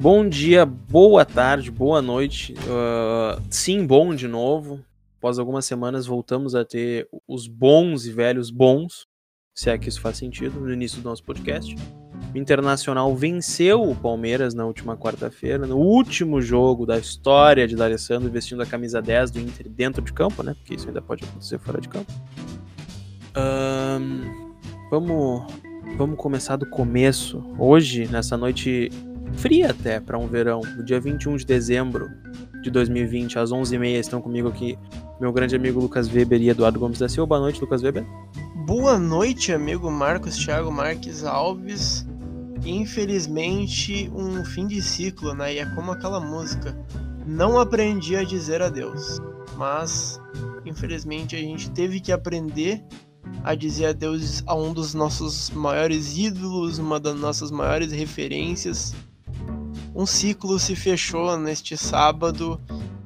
Bom dia, boa tarde, boa noite. Uh, sim, bom de novo. Após algumas semanas voltamos a ter os bons e velhos bons, se é que isso faz sentido, no início do nosso podcast. O Internacional venceu o Palmeiras na última quarta-feira, no último jogo da história de D'Alessandro vestindo a camisa 10 do Inter dentro de campo, né? Porque isso ainda pode acontecer fora de campo. Um, vamos, vamos começar do começo. Hoje, nessa noite fria até para um verão, no dia 21 de dezembro de 2020, às 11h30, estão comigo aqui meu grande amigo Lucas Weber e Eduardo Gomes da Silva. Boa noite, Lucas Weber. Boa noite, amigo Marcos Thiago Marques Alves. Infelizmente, um fim de ciclo, né? E é como aquela música. Não aprendi a dizer adeus, mas infelizmente a gente teve que aprender a dizer adeus a um dos nossos maiores ídolos, uma das nossas maiores referências, um ciclo se fechou neste sábado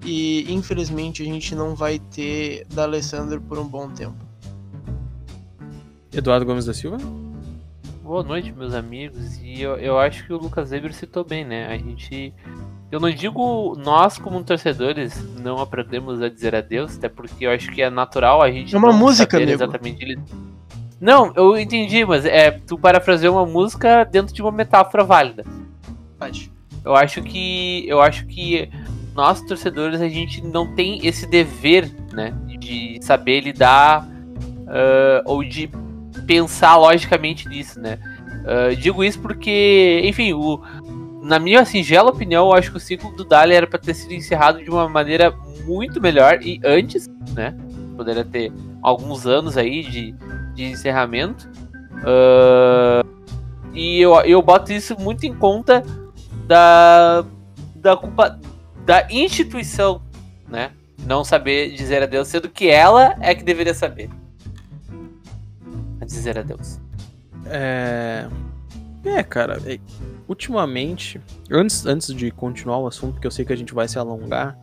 e infelizmente a gente não vai ter da Alessandro por um bom tempo. Eduardo Gomes da Silva? Boa noite, meus amigos. E eu, eu acho que o Lucas Weber citou bem, né? A gente. Eu não digo nós, como torcedores, não aprendemos a dizer adeus, até porque eu acho que é natural a gente. É uma música, amigo. exatamente. Ele... Não, eu entendi, mas é tu parafraseou uma música dentro de uma metáfora válida. Pode. Eu acho que eu acho que nós torcedores a gente não tem esse dever, né, de saber lidar uh, ou de pensar logicamente nisso, né. Uh, digo isso porque, enfim, o, na minha singela opinião, eu acho que o ciclo do Dali era para ter sido encerrado de uma maneira muito melhor e antes, né, poderia ter alguns anos aí de, de encerramento. Uh, e eu, eu boto isso muito em conta da, da culpa da instituição, né? Não saber dizer adeus, sendo que ela é que deveria saber. A dizer adeus. É. É, cara, é... ultimamente, antes, antes de continuar o assunto, porque eu sei que a gente vai se alongar,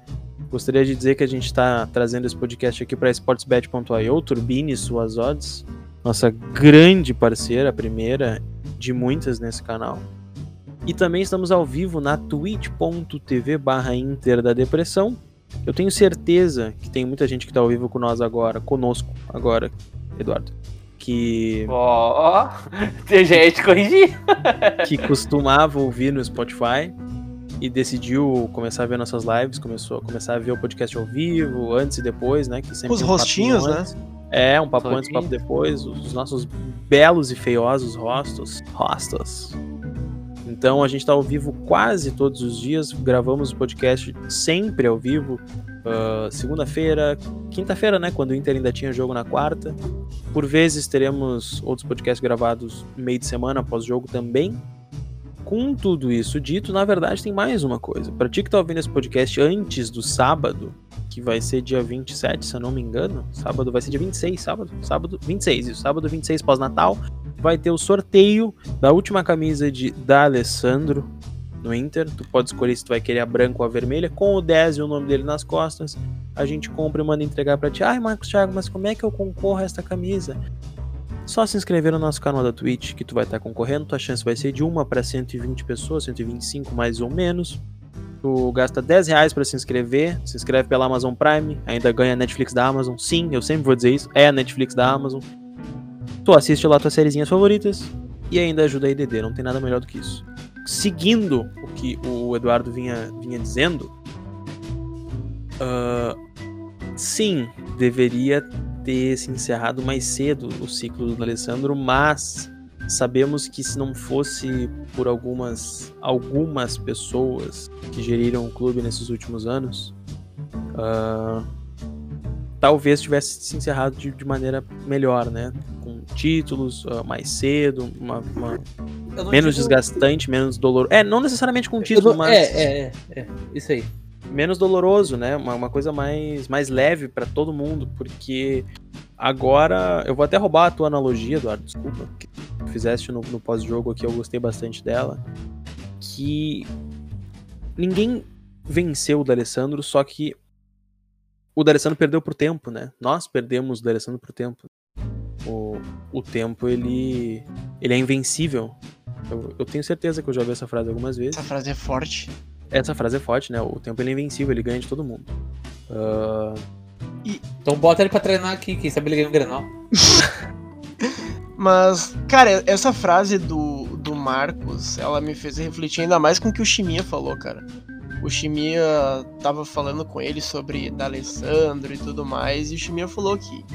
gostaria de dizer que a gente está trazendo esse podcast aqui para sportsbet.io, Turbine suas odds, nossa grande parceira, a primeira de muitas nesse canal. E também estamos ao vivo na twitch.tv barra Inter da Depressão. Eu tenho certeza que tem muita gente que está ao vivo com nós agora, conosco agora, Eduardo. Que. Ó, oh, já ia te corrigir. que costumava ouvir no Spotify e decidiu começar a ver nossas lives, começou a começar a ver o podcast ao vivo, antes e depois, né? Que sempre Os um rostinhos, né? É, um papo antes, papo depois, os nossos belos e feiosos rostos. Rostos. Então a gente está ao vivo quase todos os dias, gravamos o podcast sempre ao vivo. Uh, Segunda-feira, quinta-feira, né? Quando o Inter ainda tinha jogo na quarta. Por vezes teremos outros podcasts gravados meio de semana após jogo também. Com tudo isso dito, na verdade tem mais uma coisa. Para ti que tá ouvindo esse podcast antes do sábado, que vai ser dia 27, se eu não me engano. Sábado vai ser dia 26, sábado? Sábado 26, isso. Sábado 26 pós-natal vai ter o sorteio da última camisa de da Alessandro no Inter. Tu pode escolher se tu vai querer a branca ou a vermelha, com o 10 e o nome dele nas costas. A gente compra e manda entregar para ti. Ai, Marcos Thiago, mas como é que eu concorro a esta camisa? Só se inscrever no nosso canal da Twitch que tu vai estar concorrendo. Tua chance vai ser de uma para 120 pessoas, 125 mais ou menos. Tu gasta 10 reais para se inscrever, se inscreve pela Amazon Prime, ainda ganha a Netflix da Amazon. Sim, eu sempre vou dizer isso, é a Netflix da Amazon. Tu assiste lá tuas sériezinhas favoritas e ainda ajuda a IDD, não tem nada melhor do que isso. Seguindo o que o Eduardo vinha, vinha dizendo, uh, sim, deveria ter se encerrado mais cedo o ciclo do Alessandro, mas Sabemos que se não fosse por algumas, algumas pessoas que geriram o clube nesses últimos anos, uh, talvez tivesse se encerrado de, de, maneira melhor, né? Títulos uh, mais cedo, uma, uma menos digo... desgastante, menos doloroso. É, não necessariamente com título, mas. É, é, é, é, isso aí. Menos doloroso, né? Uma, uma coisa mais, mais leve para todo mundo, porque agora eu vou até roubar a tua analogia, Eduardo, desculpa, fizeste no, no pós-jogo aqui, eu gostei bastante dela. Que ninguém venceu o D'Alessandro, só que o D'Alessandro perdeu pro tempo, né? Nós perdemos o D'Alessandro pro tempo. O, o tempo, ele, ele é invencível. Eu, eu, tenho certeza que eu já ouvi essa frase algumas vezes. Essa frase é forte. Essa frase é forte, né? O tempo ele é invencível, ele ganha de todo mundo. Uh... E... Então bota ele pra treinar aqui, quem sabe ele ganha um granal. Mas, cara, essa frase do, do Marcos, ela me fez refletir ainda mais com o que o Chimia falou, cara. O Chimia tava falando com ele sobre D'Alessandro e tudo mais, e o Chimia falou que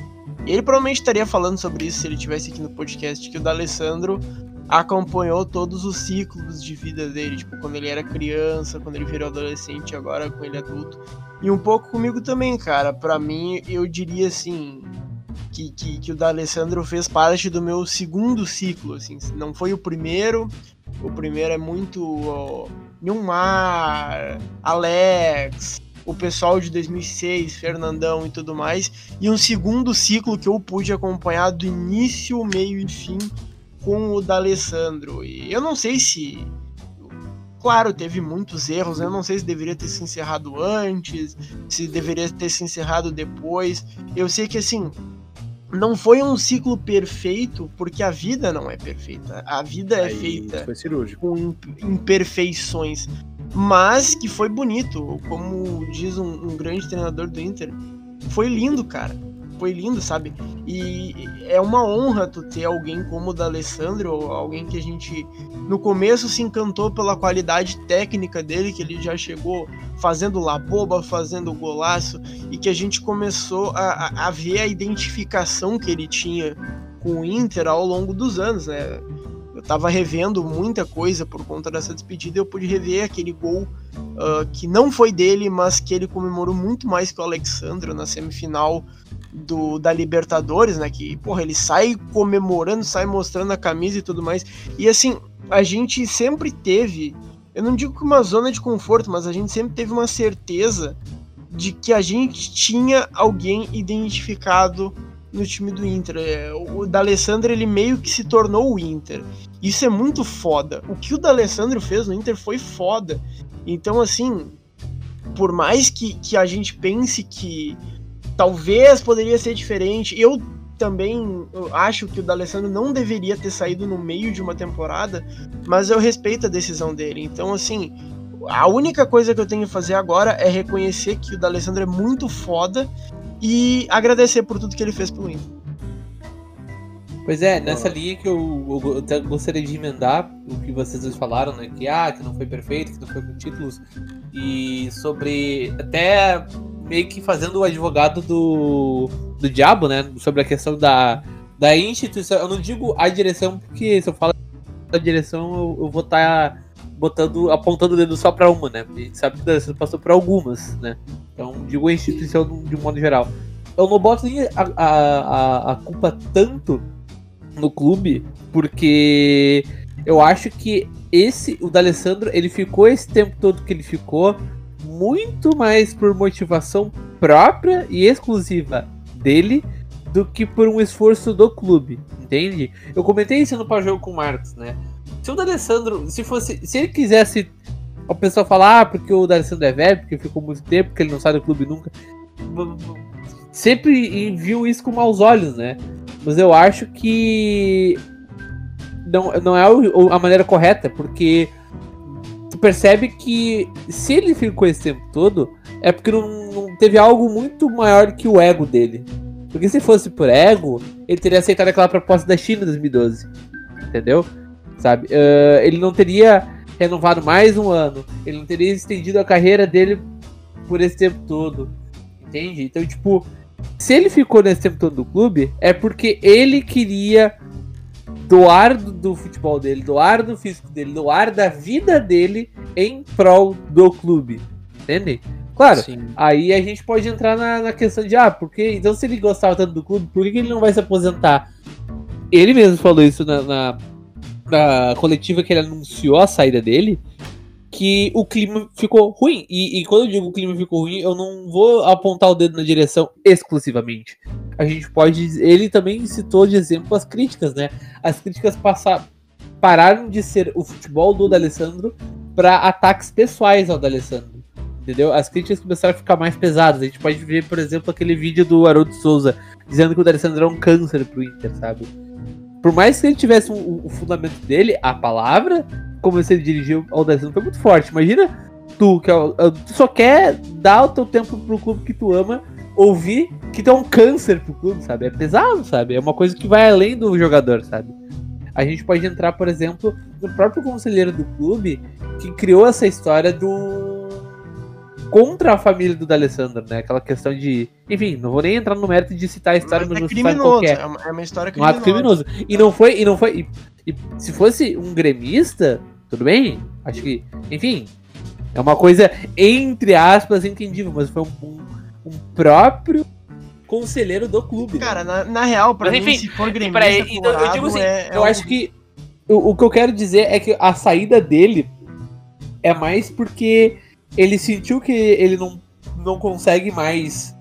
ele provavelmente estaria falando sobre isso se ele tivesse aqui no podcast, que o D'Alessandro acompanhou todos os ciclos de vida dele, tipo, quando ele era criança, quando ele virou adolescente, agora com ele adulto. E um pouco comigo também, cara. Para mim, eu diria assim, que, que, que o D'Alessandro fez parte do meu segundo ciclo, assim, não foi o primeiro, o primeiro é muito ó, Alex, o pessoal de 2006, Fernandão e tudo mais, e um segundo ciclo que eu pude acompanhar do início, meio e fim com o D'Alessandro. E eu não sei se claro, teve muitos erros. Eu não sei se deveria ter se encerrado antes, se deveria ter se encerrado depois. Eu sei que assim, não foi um ciclo perfeito, porque a vida não é perfeita. A vida é Aí, é feita com imperfeições mas que foi bonito, como diz um, um, grande treinador do Inter. Foi lindo, cara. Foi lindo, sabe? E é uma honra tu ter alguém como o da Alessandro, alguém que a gente no começo se encantou pela qualidade técnica dele, que ele já chegou fazendo la boba, fazendo golaço, e que a gente começou a, a ver a identificação que ele tinha com o Inter ao longo dos anos, né? Tava revendo muita coisa por conta dessa despedida. Eu pude rever aquele gol uh, que não foi dele, mas que ele comemorou muito mais que o Alexandre na semifinal do, da Libertadores, né? Que, porra, ele sai comemorando, sai mostrando a camisa e tudo mais. E assim, a gente sempre teve, eu não digo que uma zona de conforto, mas a gente sempre teve uma certeza de que a gente tinha alguém identificado no time do Inter. É, o D'Alessandro ele meio que se tornou o Inter. Isso é muito foda. O que o D'Alessandro fez no Inter foi foda. Então, assim, por mais que, que a gente pense que talvez poderia ser diferente, eu também acho que o D'Alessandro não deveria ter saído no meio de uma temporada, mas eu respeito a decisão dele. Então, assim, a única coisa que eu tenho que fazer agora é reconhecer que o D'Alessandro é muito foda e agradecer por tudo que ele fez pelo Inter. Pois é, nessa linha que eu, eu, eu, gostaria de emendar o que vocês dois falaram, né? Que, ah, que não foi perfeito, que não foi com títulos. E sobre. Até meio que fazendo o advogado do, do diabo, né? Sobre a questão da, da instituição. Eu não digo a direção, porque se eu falo da direção, eu, eu vou estar tá botando, apontando o dedo só para uma, né? A gente sabe que você passou por algumas, né? Então, digo a instituição de um modo geral. Eu não boto nem a, a, a culpa tanto no clube, porque eu acho que esse, o D'Alessandro, ele ficou esse tempo todo que ele ficou muito mais por motivação própria e exclusiva dele do que por um esforço do clube, entende? Eu comentei isso no pós-jogo com o Marcos, né? Se o D'Alessandro, se fosse, se ele quisesse o pessoal falar, ah, porque o D'Alessandro é velho, porque ficou muito tempo, porque ele não sai do clube nunca. Sempre viu isso com maus olhos, né? Mas eu acho que não, não é a maneira correta, porque tu percebe que se ele ficou esse tempo todo, é porque não, não teve algo muito maior que o ego dele. Porque se fosse por ego, ele teria aceitado aquela proposta da China em 2012. Entendeu? Sabe? Uh, ele não teria renovado mais um ano. Ele não teria estendido a carreira dele por esse tempo todo. Entende? Então, tipo, se ele ficou nesse tempo todo no clube, é porque ele queria doar do, do, futebol dele, doar do físico dele, doar da vida dele em prol do clube. Entende? Claro, Sim. aí a gente pode entrar na, na, questão de, ah, porque então se ele gostava tanto do clube, por que, que ele não vai se aposentar? Ele mesmo falou isso na, na da coletiva que ele anunciou a saída dele, que o clima ficou ruim. E, e, quando eu digo o clima ficou ruim, eu não vou apontar o dedo na direção exclusivamente. A gente pode. Ele também citou de exemplo as críticas, né? As críticas passaram, pararam de ser o futebol do D'Alessandro para ataques pessoais ao D'Alessandro. Entendeu? As críticas começaram a ficar mais pesadas. A gente pode ver, por exemplo, aquele vídeo do Haroldo Souza dizendo que o D'Alessandro é um câncer pro Inter, sabe? Por mais que ele tivesse o um, um, fundamento dele, a palavra, como você dirigiu ao D'Alessandro, foi muito forte. Imagina tu, que é, é, tu só quer dar o teu tempo pro clube que tu ama, ouvir que é um câncer pro clube, sabe? É pesado, sabe? É uma coisa que vai além do jogador, sabe? A gente pode entrar, por exemplo, no próprio conselheiro do clube que criou essa história do contra a família do D'Alessandro, né? Aquela questão de. Enfim, não vou nem entrar no mérito de citar a história, mas, mas é criminoso. É uma, é uma história criminosa. Um ato criminoso. E não foi. E não foi e, e, se fosse um gremista, tudo bem? Acho que. Enfim. É uma coisa, entre aspas, entendível, mas foi um, um, um próprio conselheiro do clube. Né? Cara, né? na, na, real, pra mas, mim, enfim, se for gremista, pra ele, então, eu digo assim, é, eu acho que. O, o que eu quero dizer é que a saída dele é mais porque ele sentiu que ele não, não consegue mais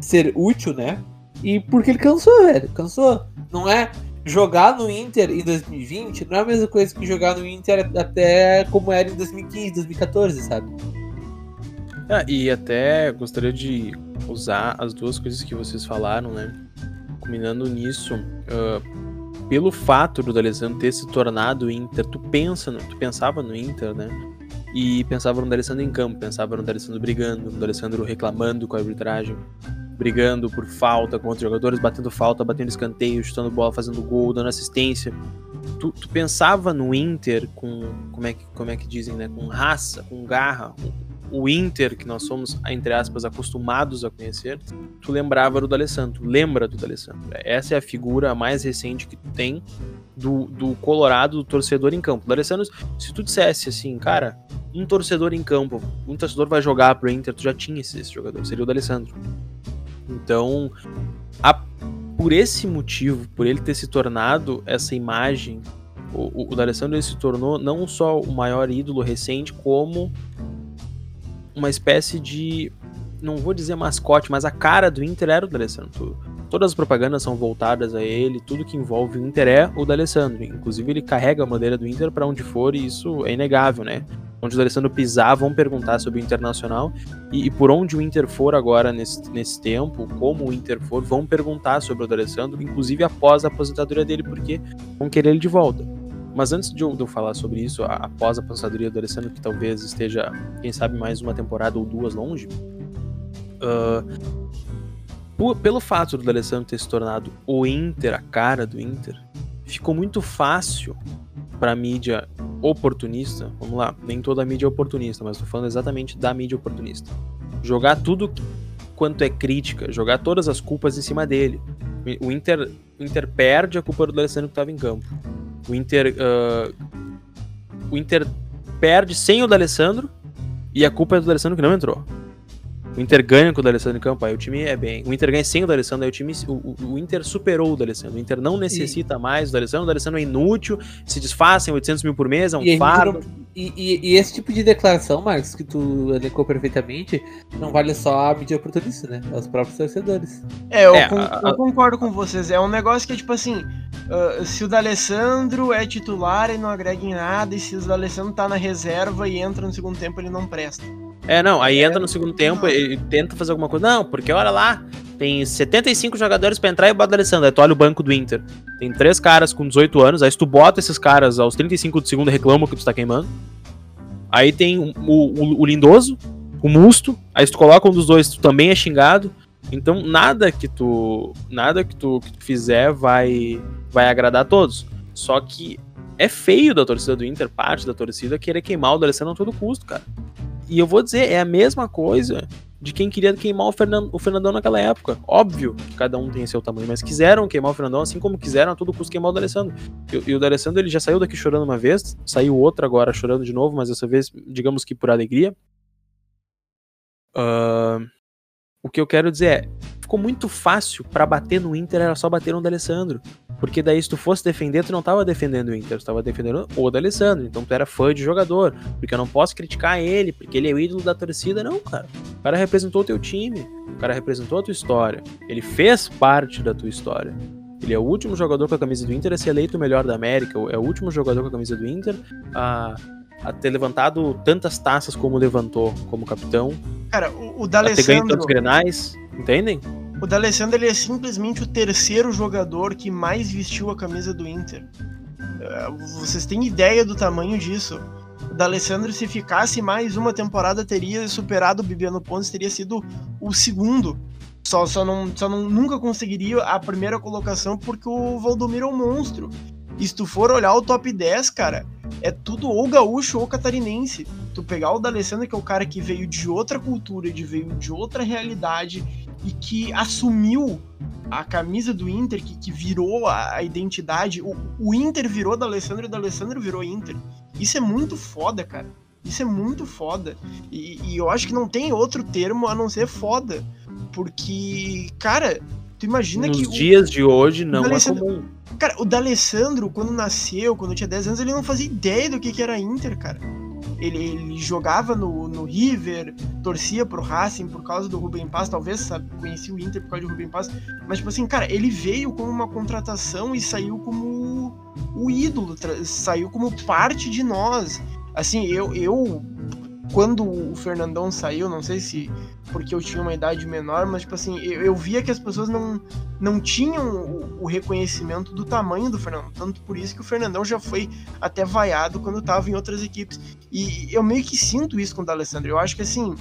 ser útil, né? E porque ele cansou, velho. Cansou. Não é jogar no Inter em 2020 não é a mesma coisa que jogar no Inter até como era em 2015, 2014, sabe? Ah, e até gostaria de usar as duas coisas que vocês falaram, né? Combinando nisso, uh, pelo fato do D'Alessandro ter se tornado Inter, tu pensa, tu pensava no Inter, né? E pensava no D'Alessandro em campo, pensava no D'Alessandro brigando, no D'Alessandro reclamando com a arbitragem, brigando por falta com outros jogadores, batendo falta, batendo escanteio, chutando bola, fazendo gol, dando assistência. Tu, tu, pensava no Inter com, como é que, como é que dizem, né, com raça, com garra, o Inter que nós somos, entre aspas, acostumados a conhecer, tu lembrava do D'Alessandro, lembra do D'Alessandro. Essa é a figura mais recente que tu tem do, do Colorado, do torcedor em campo. O D'Alessandro, se tu dissesse assim, cara, um torcedor em campo, um torcedor vai jogar pro Inter, tu já tinha esse, esse jogador, seria o D'Alessandro. Então, a, por esse motivo, por ele ter se tornado essa imagem, o, o D'Alessandro se tornou não só o maior ídolo recente, como uma espécie de, não vou dizer mascote, mas a cara do Inter era o D'Alessandro. Todas as propagandas são voltadas a ele, tudo que envolve o Inter é o D'Alessandro. Inclusive ele carrega a bandeira do Inter para onde for e isso é inegável, né? onde o D'Alessandro pisar, vão perguntar sobre o Internacional e, e, por onde o Inter for agora nesse, nesse tempo, como o Inter for, vão perguntar sobre o D'Alessandro, inclusive após a aposentadoria dele, porque vão querer ele de volta. Mas antes de eu, falar sobre isso, após a aposentadoria do Alessandro, que talvez esteja, quem sabe, mais uma temporada ou duas longe, uh, pelo fato do Alessandro ter se tornado o Inter, a cara do Inter, ficou muito fácil para a mídia oportunista, vamos lá, nem toda a mídia é oportunista, mas estou falando exatamente da mídia oportunista. Jogar tudo quanto é crítica, jogar todas as culpas em cima dele. O Inter, o Inter perde a culpa do Alessandro que estava em campo. O Inter, uh, o Inter perde sem o D'Alessandro e a culpa é do D'Alessandro que não entrou. O Inter ganha com o D'Alessandro em campo, aí o time é bem. O Inter ganha sem o D'Alessandro, aí o time. O, o Inter superou o D'Alessandro. O Inter não necessita e... mais do D'Alessandro. O D'Alessandro é inútil, se desfaz em 800 mil por mês, é um e fardo. E, e, e, esse tipo de declaração, Marcos, que tu elencou perfeitamente, não vale só a mídia oportunista, né? É os próprios torcedores. É, eu, é, com, a... eu concordo com vocês. É um negócio que é tipo assim: uh, se o D'Alessandro é titular, ele não agrega em nada, e se o D'Alessandro tá na reserva e entra no segundo tempo, ele não presta. É, não, aí entra no segundo tempo e tenta fazer alguma coisa. Não, porque olha lá, tem 75 jogadores para entrar e bota o Alessandro. Aí tu olha o banco do Inter. Tem três caras com 18 anos, aí se tu bota esses caras aos 35 do segundo, reclamam que tu tá queimando. Aí tem o, o, o Lindoso, o Musto, aí se tu coloca um dos dois, tu também é xingado. Então nada que tu nada que tu, que tu fizer vai vai agradar a todos. Só que é feio da torcida do Inter, parte da torcida, querer queimar o D'Alessandro a todo custo, cara. E eu vou dizer, é a mesma coisa de quem queria queimar o, Fernando, o Fernandão naquela época. Óbvio que cada um tem seu tamanho, mas quiseram queimar o Fernandão, assim como quiseram a todo custo queimar o D'Alessandro. E, e o D'Alessandro ele já saiu daqui chorando uma vez, saiu outra agora chorando de novo, mas dessa vez, digamos que por alegria. Uh, o que eu quero dizer é, ficou muito fácil para bater no Inter, era só bater no D'Alessandro. Porque daí se tu fosse defender, tu não tava defendendo o Inter, tu tava defendendo o D'Alessandro. Então tu era fã de jogador. Porque eu não posso criticar ele, porque ele é o ídolo da torcida. Não, cara. O cara representou o teu time. O cara representou a tua história. Ele fez parte da tua história. Ele é o último jogador com a camisa do Inter a ser eleito o melhor da América. É o último jogador com a camisa do Inter a, a ter levantado tantas taças como levantou como capitão. Cara, o, o D'Alessandro... A ter ganho tantos grenais, entendem? O D'Alessandro ele é simplesmente o terceiro jogador que mais vestiu a camisa do Inter. É, vocês têm ideia do tamanho disso? O D'Alessandro, se ficasse mais uma temporada, teria superado o Bibiano Pontes, teria sido o segundo. Só, só, não, só não, nunca conseguiria a primeira colocação porque o Valdomiro é um monstro. E se tu for olhar o top 10, cara, é tudo ou gaúcho ou catarinense. Tu pegar o D'Alessandro, que é o cara que veio de outra cultura, de veio de outra realidade e que assumiu a camisa do Inter, que, que virou a, a identidade. O, o, Inter virou D'Alessandro e o D'Alessandro virou Inter. Isso é muito foda, cara. Isso é muito foda. E, e eu acho que não tem outro termo a não ser foda. Porque, cara, tu imagina Nos que. Nos dias o, de hoje não é comum. Cara, o D'Alessandro, quando nasceu, quando tinha 10 anos, ele não fazia ideia do que, que era Inter, cara. Ele, ele, jogava no, no River, torcia pro Racing por causa do Rubem Paz, talvez sabe, conhecia o Inter por causa do Rubem Paz, mas tipo assim, cara, ele veio como uma contratação e saiu como o ídolo, saiu como parte de nós. Assim, eu, eu quando o Fernandão saiu, não sei se porque eu tinha uma idade menor, mas tipo assim, eu, eu via que as pessoas não, não tinham o, o, reconhecimento do tamanho do Fernandão. Tanto por isso que o Fernandão já foi até vaiado quando estava em outras equipes. E eu meio que sinto isso com o D'Alessandro. Eu acho que assim,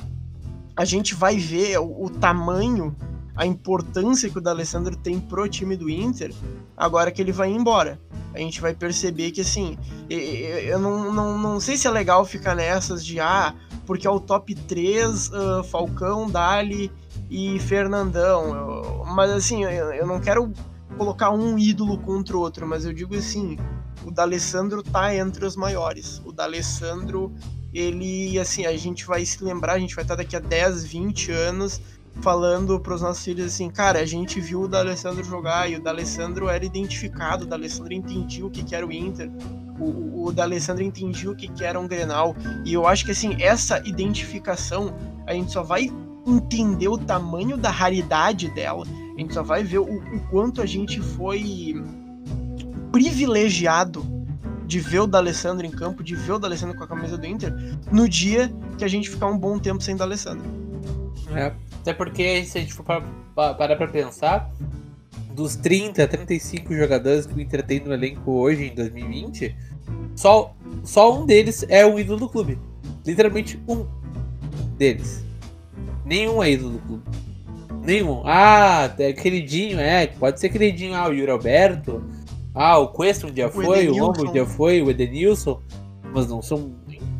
a gente vai ver o, o tamanho, a importância que o D'Alessandro tem pro time do Inter agora que ele vai embora a gente vai perceber que assim, eu não, não, não sei se é legal ficar nessas de ah, porque é o top 3, uh, Falcão, Dali e Fernandão. Eu, mas assim, eu, eu, não quero colocar um ídolo contra o outro, mas eu digo assim, o D'Alessandro tá entre os maiores. O D'Alessandro, ele, assim, a gente vai se lembrar, a gente vai estar daqui a 10, 20 anos falando para os nossos filhos assim, cara, a gente viu o D'Alessandro jogar e o D'Alessandro era identificado, o D'Alessandro entendia o que, que era o Inter, o, o D'Alessandro entendia o que, que era um Grenal, e eu acho que assim, essa identificação, a gente só vai entender o tamanho da raridade dela, a gente só vai ver o, o quanto a gente foi privilegiado de ver o D'Alessandro em campo, de ver o D'Alessandro com a camisa do Inter, no dia que a gente ficar um bom tempo sem D'Alessandro. É, até porque, se a gente for parar pra pensar, dos 30, 35 jogadores que o Inter tem no elenco hoje, em 2020, só, só um deles é o ídolo do clube. Literalmente um deles. Nenhum é ídolo do clube. Nenhum. Ah, é queridinho, é. Pode ser queridinho. Ah, o Yuri Alberto. Ah, o Queston já foi, o Lombo já foi, o Edenilson. Mas não são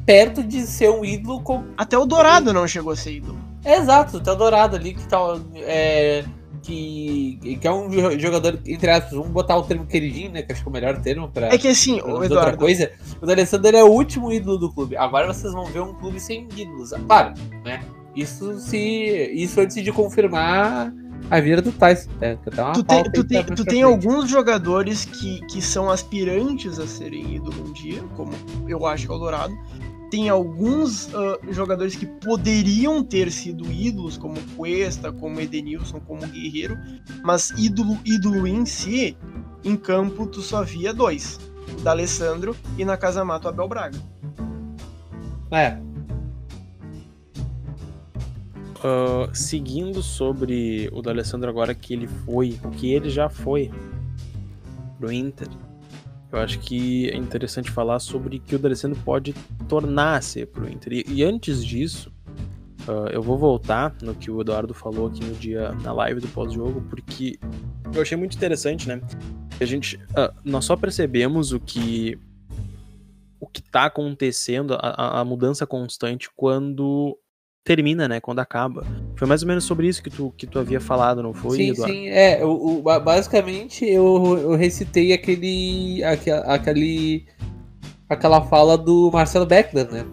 perto de ser um ídolo. Com... Até o Dourado não chegou a ser ídolo. Exato, tá dourado ali que tá. É, que, que é um jogador, entre aspas, vamos botar o termo queridinho, né? Que acho que é o melhor termo pra. É que assim, o Eduardo... outra coisa. O D'Alessandro é o último ídolo do clube. Agora vocês vão ver um clube sem ídolos. Claro, né? Isso se. Isso antes de confirmar a vida do Tyson. Né? Tu tem, tu tem, tu tem alguns jogadores que, que são aspirantes a serem ídolo um dia, como eu acho que é o Dourado tem alguns uh, jogadores que poderiam ter sido ídolos, como Cuesta, como Edenilson, como Guerreiro, mas ídolo, ídolo em si, em campo tu só via dois, o D'Alessandro e na Casa Mato Abel Braga. É. Uh, seguindo sobre o D'Alessandro agora que ele foi, o que ele já foi pro Inter, eu acho que é interessante falar sobre que o D'Alessandro pode tornar-se pro Inter. E, antes disso, uh, eu vou voltar no que o Eduardo falou aqui no dia na live do pós-jogo, porque eu achei muito interessante, né? A gente, uh, nós só percebemos o que o que está acontecendo, a, a mudança constante quando termina, né? Quando acaba. Foi mais ou menos sobre isso que tu, que tu havia falado, não foi, sim, Eduardo? Sim, é. O, o, basicamente, eu, eu recitei aquele, aquele. aquela fala do Marcelo Beckler, né?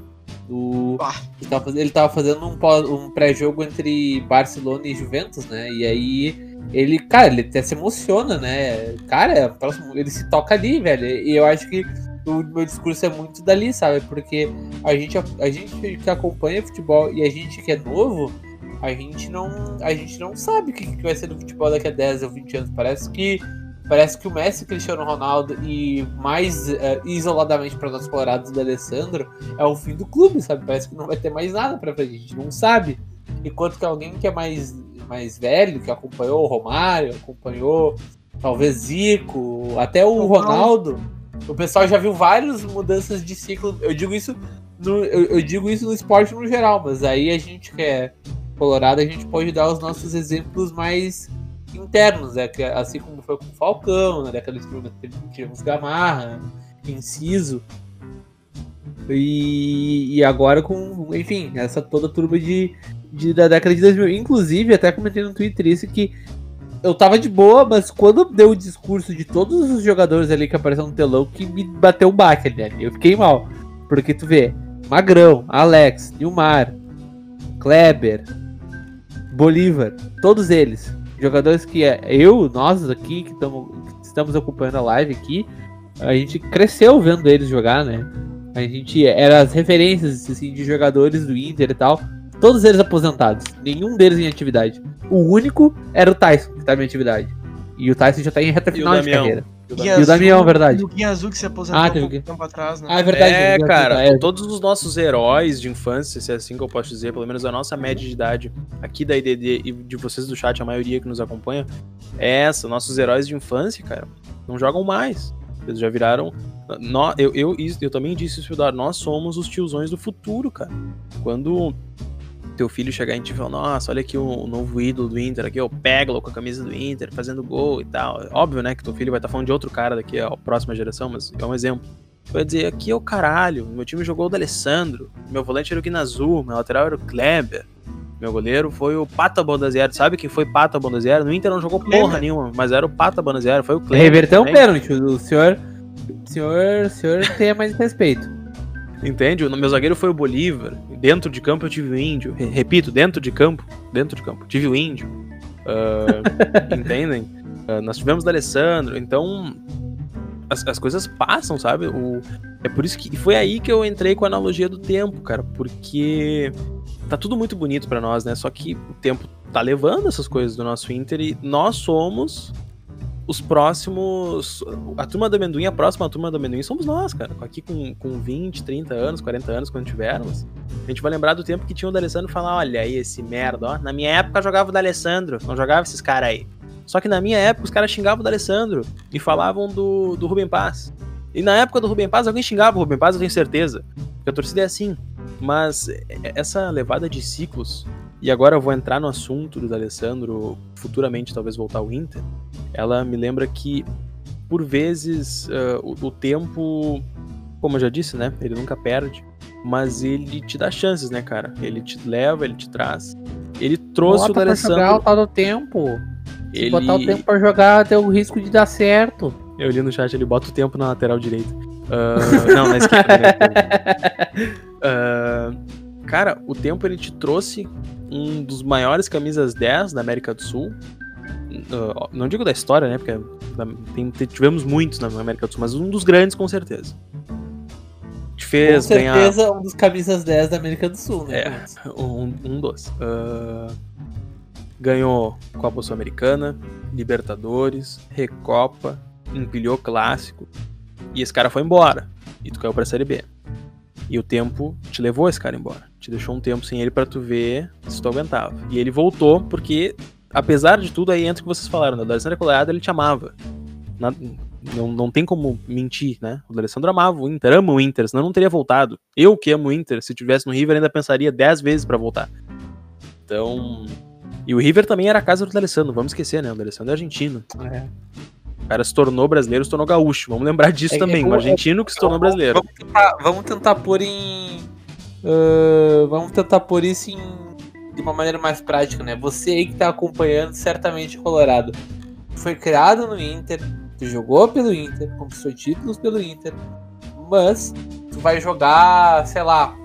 Do, ele, tava, ele tava fazendo um, um pré-jogo entre Barcelona e Juventus, né? E aí ele, cara, ele até se emociona, né? Cara, ele se toca ali, velho. E eu acho que o meu discurso é muito dali, sabe? Porque a gente, a gente que acompanha futebol e a gente que é novo, a gente não, a gente não sabe o que, que vai ser do futebol daqui a 10 ou 20 anos. Parece que parece que o Messi, Cristiano Ronaldo e mais uh, isoladamente para nós colorados do Alessandro é o fim do clube, sabe? Parece que não vai ter mais nada para frente, a gente não sabe. enquanto que alguém que é mais, mais velho, que acompanhou o Romário, acompanhou talvez Zico, até o Ronaldo, o pessoal já viu várias mudanças de ciclo. Eu digo isso no, eu, eu, digo isso no esporte no geral, mas aí a gente que é colorado, a gente pode dar os nossos exemplos mais internos, né? Que, assim como foi com o Falcão, na década de 90 tivemos Gamarra, Inciso. E, e agora com, enfim, essa toda turma de, de, da década de 2000. Inclusive, até comentei no Twitter isso que eu tava de boa, mas quando deu o discurso de todos os jogadores ali que apareceram no telão, que me bateu um baque ali, eu fiquei mal. Porque tu vê, Magrão, Alex, Nilmar, Kleber, Bolívar, todos eles. Jogadores que é, eu, nós aqui que, tamo, que estamos acompanhando a live aqui, a gente cresceu vendo eles jogar, né? A gente era as referências assim, de jogadores do Inter e tal. Todos eles aposentados, nenhum deles em atividade. O único era o Tyson, que estava em atividade. E o Tyson já tá em reta final de carreira. E o Damião, verdade. E o Guinha Azul que se aposentou ah, teve... tempo atrás, né? Ah, é verdade. É, cara, é. todos os nossos heróis de infância, se é assim que eu posso dizer, pelo menos a nossa média de idade aqui da IDD e de vocês do chat, a maioria que nos acompanha, é essa. Nossos heróis de infância, cara, não jogam mais. Eles já viraram. Nós, eu, eu, eu também disse isso, nós somos os tiozões do futuro, cara. Quando teu filho chegar em ti e falar, nossa, olha aqui o, novo ídolo do Inter, aqui, o Peglo com a camisa do Inter, fazendo gol e tal. Óbvio, né, que teu filho vai estar tá falando de outro cara daqui a próxima geração, mas é um exemplo. Vai dizer, aqui é o caralho, meu time jogou o D'Alessandro, meu volante era o Guinazul, meu lateral era o Kleber, meu goleiro foi o Pata Bondaziero. Sabe quem foi Pata Bondaziero? No Inter não jogou porra nenhuma, mas era o Pata Bondaziero, foi o Kleber. Reverteu um pênalti, o senhor, o senhor, o senhor tenha mais respeito. Entende? O meu zagueiro foi o Bolívar. Dentro de campo eu tive o Índio. Repito, dentro de campo, dentro de campo, tive o Índio. Uh, entendem? Uh, nós tivemos o Alessandro. Então, as, as coisas passam, sabe? O, é por isso que foi aí que eu entrei com a analogia do tempo, cara. Porque tá tudo muito bonito para nós, né? Só que o tempo tá levando essas coisas do nosso Inter e nós somos os próximos. A turma do amendoim, a próxima turma do amendoim somos nós, cara. Aqui com, com 20, 30 anos, 40 anos, quando tivermos. A gente vai lembrar do tempo que tinha o D'Alessandro falar: olha aí, esse merda, ó. Na minha época jogava o D'Alessandro, não jogava esses caras aí. Só que na minha época os caras xingavam o D'Alessandro e falavam do, do Rubem Paz. E na época do Rubem Paz alguém xingava o Rubem Paz, eu tenho certeza. Porque a torcida é assim. Mas essa levada de ciclos, e agora eu vou entrar no assunto do D'Alessandro, futuramente talvez voltar ao Inter ela me lembra que, por vezes, uh, o, o, tempo, como eu já disse, né? Ele nunca perde, mas ele te dá chances, né, cara? Ele te leva, ele te traz. Ele trouxe Bota o D'Alessandro... Pra jogar o tal do tempo. Se ele... botar o tempo pra jogar, tem o risco de dar certo. Eu li no chat, ele bota o tempo na lateral direita. Uh, não, na esquerda. Né? uh, cara, o tempo ele te trouxe um dos maiores camisas 10 da América do Sul, Uh, não digo da história, né? Porque tem, tivemos muitos na América do Sul, mas um dos grandes, com certeza. Te fez com certeza, ganhar... um dos camisas 10 da América do Sul, né? É, um, um dos. Uh, ganhou Copa Sul-Americana, Libertadores, Recopa, empilhou clássico. E esse cara foi embora. E tu caiu pra Série B. E o tempo te levou esse cara embora. Te deixou um tempo sem ele para tu ver se tu aguentava. E ele voltou porque apesar de tudo, aí entra o que vocês falaram, né? O D'Alessandro Colorado, ele te amava. Na, não, não tem como mentir, né? O D'Alessandro amava o Inter, ama o Inter, senão não teria voltado. Eu que amo o Inter, se tivesse no River, ainda pensaria 10 vezes para voltar. Então. E o River também era a casa do D'Alessandro, vamos esquecer, né? O D'Alessandro é argentino. É. O cara se tornou brasileiro, se tornou gaúcho. Vamos lembrar disso é, também. É, o argentino que se tornou brasileiro. Vamos tentar, vamos tentar pôr em. Uh, vamos tentar pôr isso em de uma maneira mais prática, né? Você aí que tá acompanhando certamente Colorado. Foi criado no Inter, tu jogou pelo Inter, conquistou títulos pelo Inter, mas tu vai jogar, sei lá,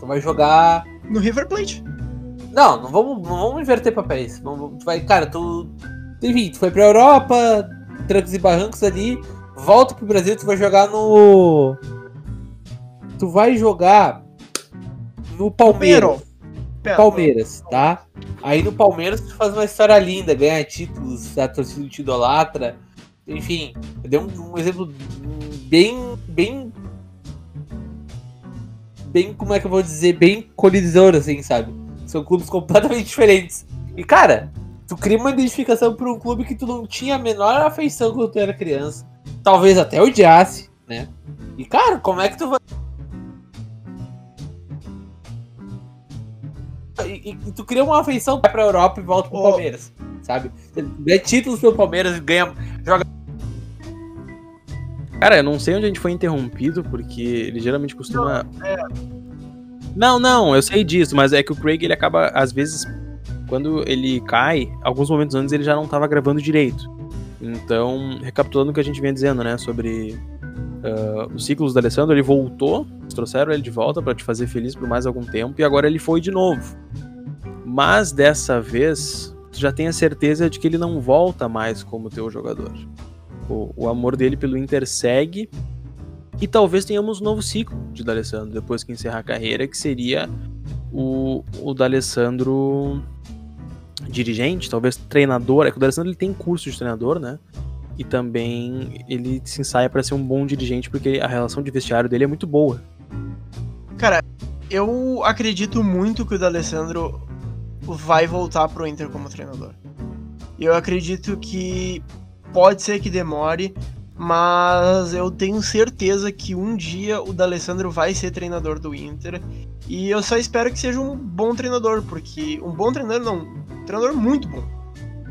tu vai jogar no River Plate. Não, não vamos, não vamos inverter papéis. Vamos, tu vai, cara, tu enfim, tu foi pra Europa, trancos e barrancos ali, volta pro Brasil, tu vai jogar no tu vai jogar no Palmeiras. Palmeiras, tá? Aí no Palmeiras tu faz uma história linda, ganha títulos, a torcida te idolatra. Enfim, eu dei um, um, exemplo bem, bem, bem, como é que eu vou dizer, bem colidor, assim, sabe? São clubes completamente diferentes. E, cara, tu cria uma identificação por um clube que tu não tinha a menor afeição quando tu era criança. Talvez até odiasse, né? E, cara, como é que tu vai. E, e, tu cria uma afeição vai pra Europa e volta pro oh. Palmeiras, sabe? Ganha títulos pelo Palmeiras e ganha. joga. Cara, eu não sei onde a gente foi interrompido, porque ele geralmente costuma. Não, é... não, não, eu sei disso, mas é que o Craig ele acaba, às vezes, quando ele cai, alguns momentos antes ele já não tava gravando direito. Então, recapitulando o que a gente vem dizendo, né, sobre uh, os ciclos do Alessandro, ele voltou, trouxeram ele de volta para te fazer feliz por mais algum tempo, e agora ele foi de novo. Mas dessa vez, tu já tem a certeza de que ele não volta mais como teu jogador. O, o amor dele pelo Inter segue, e talvez tenhamos um novo ciclo de D'Alessandro depois que encerrar a carreira, que seria o, o D'Alessandro dirigente, talvez treinador. É que o D'Alessandro ele tem curso de treinador, né? E também ele se ensaia para ser um bom dirigente porque a relação de vestiário dele é muito boa. Cara, eu acredito muito que o D'Alessandro vai voltar pro Inter como treinador. Eu acredito que pode ser que demore, mas eu tenho certeza que um dia o D'Alessandro vai ser treinador do Inter e eu só espero que seja um bom treinador, porque um bom treinador não, treinador muito bom.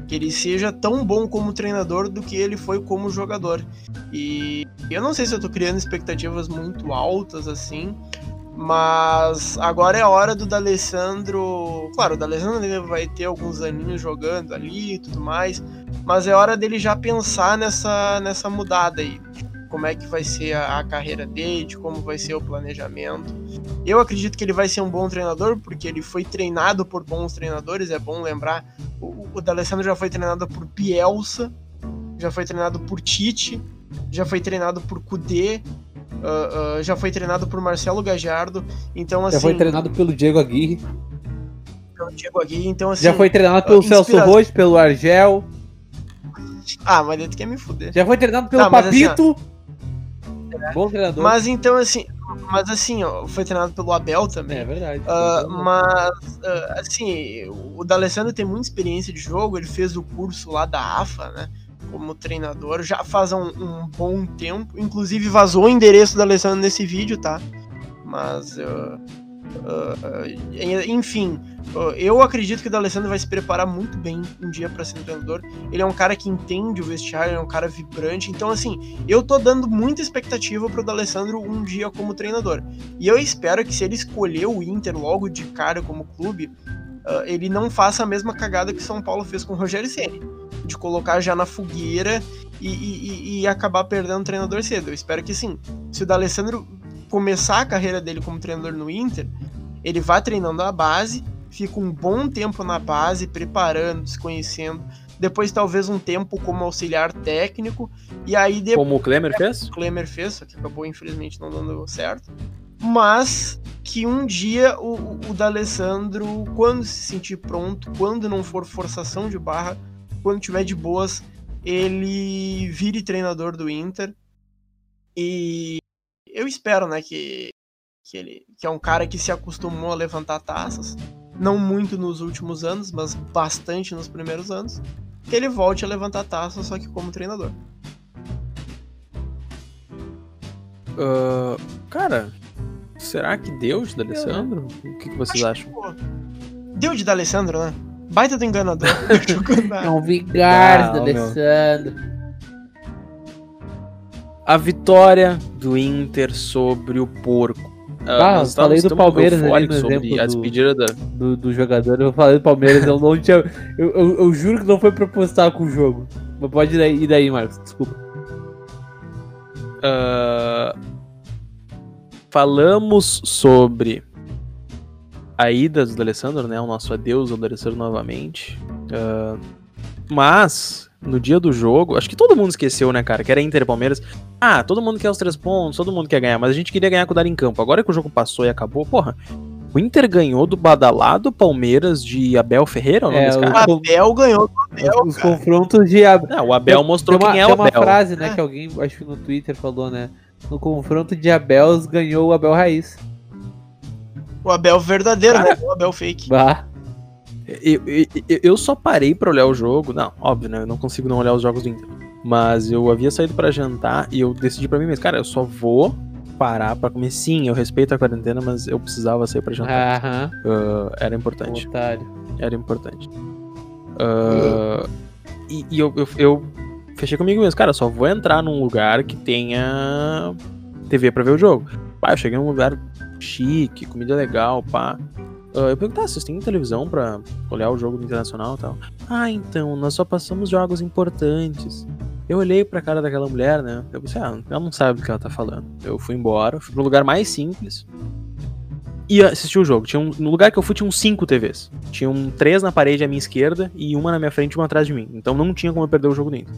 Que ele seja tão bom como treinador do que ele foi como jogador. E eu não sei se eu tô criando expectativas muito altas assim, mas agora é a hora do D'Alessandro. Claro, o D'Alessandro vai ter alguns aninhos jogando ali e tudo mais, mas é hora dele já pensar nessa, nessa mudada aí. Como é que vai ser a, a carreira dele, de como vai ser o planejamento. Eu acredito que ele vai ser um bom treinador, porque ele foi treinado por bons treinadores, é bom lembrar. O, o D'Alessandro já foi treinado por Bielsa, já foi treinado por Tite, já foi treinado por Kudê, Uh, uh, já foi treinado por Marcelo Gajardo, então assim... Já foi assim, treinado pelo Diego Aguirre. Pelo Diego Aguirre, então assim... Já foi treinado pelo uh, Celso Rocha, pelo Argel. Ah, mas ele quer me fuder. Já foi treinado pelo tá, Papito. Assim, ó, Bom treinador. Mas então assim, mas assim, ó, foi treinado pelo Abel também. É verdade. Uh, mas, uh, assim, o D'Alessandro tem muita experiência de jogo, ele fez o curso lá da AFA, né? como treinador já faz um, um, bom tempo. Inclusive vazou o endereço da Alessandro nesse vídeo, tá? Mas. Uh, uh, enfim, uh, eu acredito que o D'Alessandro vai se preparar muito bem um dia para ser treinador. Ele é um cara que entende o vestiário, é um cara vibrante. Então, assim, eu tô dando muita expectativa pro D'Alessandro um dia como treinador. E eu espero que se ele escolher o Inter logo de cara como clube, ele não faça a mesma cagada que São Paulo fez com o Rogério Ceni de colocar já na fogueira e, e, e acabar perdendo o treinador cedo. Eu espero que sim. Se o D'Alessandro começar a carreira dele como treinador no Inter, ele vai treinando a base, fica um bom tempo na base, preparando, se conhecendo. Depois, talvez, um tempo como auxiliar técnico. E aí depois, Como o Klemer fez? O Klemer fez, só que acabou, infelizmente, não dando certo. Mas que um dia o, o D'Alessandro, quando se sentir pronto, quando não for forçação de barra, quando tiver de boas, ele vire treinador do Inter. E eu espero, né, que, que ele que é um cara que se acostumou a levantar taças, não muito nos últimos anos, mas bastante nos primeiros anos, que ele volte a levantar taças, só que como treinador. Uh, cara, será que deu de D'Alessandro? O que, que vocês Acho acham? Que, deu de D'Alessandro, né? Baita do enganador. é um vigar do Alessandro. A vitória do Inter sobre o porco. Ah, ah eu falei do Palmeiras ali no exemplo a despedida do, da... do, do, jogador. Eu falei do Palmeiras, eu não tinha. Eu, eu, eu, juro que não foi proposital com o jogo. Mas pode ir daí, ir daí Marcos, desculpa. Uh, falamos sobre a ida do Alessandro, né? O nosso adeus ao Alessandro novamente. Uh, mas, no dia do jogo, acho que todo mundo esqueceu, né, cara? Que era Inter e Palmeiras. Ah, todo mundo quer os três pontos, todo mundo quer ganhar, mas a gente queria ganhar com o Dar em campo. Agora que o jogo passou e acabou, porra. O Inter ganhou do badalado Palmeiras de Abel Ferreira, o nome é, desse cara? O Abel ganhou do Abel. Os cara. confrontos de Abel. Não, o Abel mostrou uma, quem é o Abel. Tem uma frase, né, é. que alguém, acho que no Twitter falou, né? No confronto de Abel ganhou o Abel Raiz. O Abel verdadeiro, Cara, né? O Abel fake. Bah. Eu, eu, eu só parei para olhar o jogo. Não, óbvio, né? Eu não consigo não olhar os jogos do Inter. Mas eu havia saído para jantar e eu decidi para mim mesmo, cara, eu só vou parar para comer. Sim, eu respeito a quarentena, mas eu precisava sair para jantar. Uh, era importante. Otário. Era importante. Uh, e, e eu, eu, eu, fechei comigo mesmo, cara, só vou entrar num lugar que tenha TV para ver o jogo. Pá, eu cheguei num lugar chique, comida legal, pá. Uh, eu perguntei, ah, vocês têm televisão pra olhar o jogo Internacional e tal? Ah, então, nós só passamos jogos importantes. Eu olhei pra cara daquela mulher, né? Eu pensei, ah, ela não sabe do que ela tá falando. Eu fui embora, fui pro lugar mais simples e assisti o jogo. Tinha um, no lugar que eu fui, tinham cinco TVs. Tinham três na parede à minha esquerda e uma na minha frente e uma atrás de mim. Então não tinha como eu perder o jogo dentro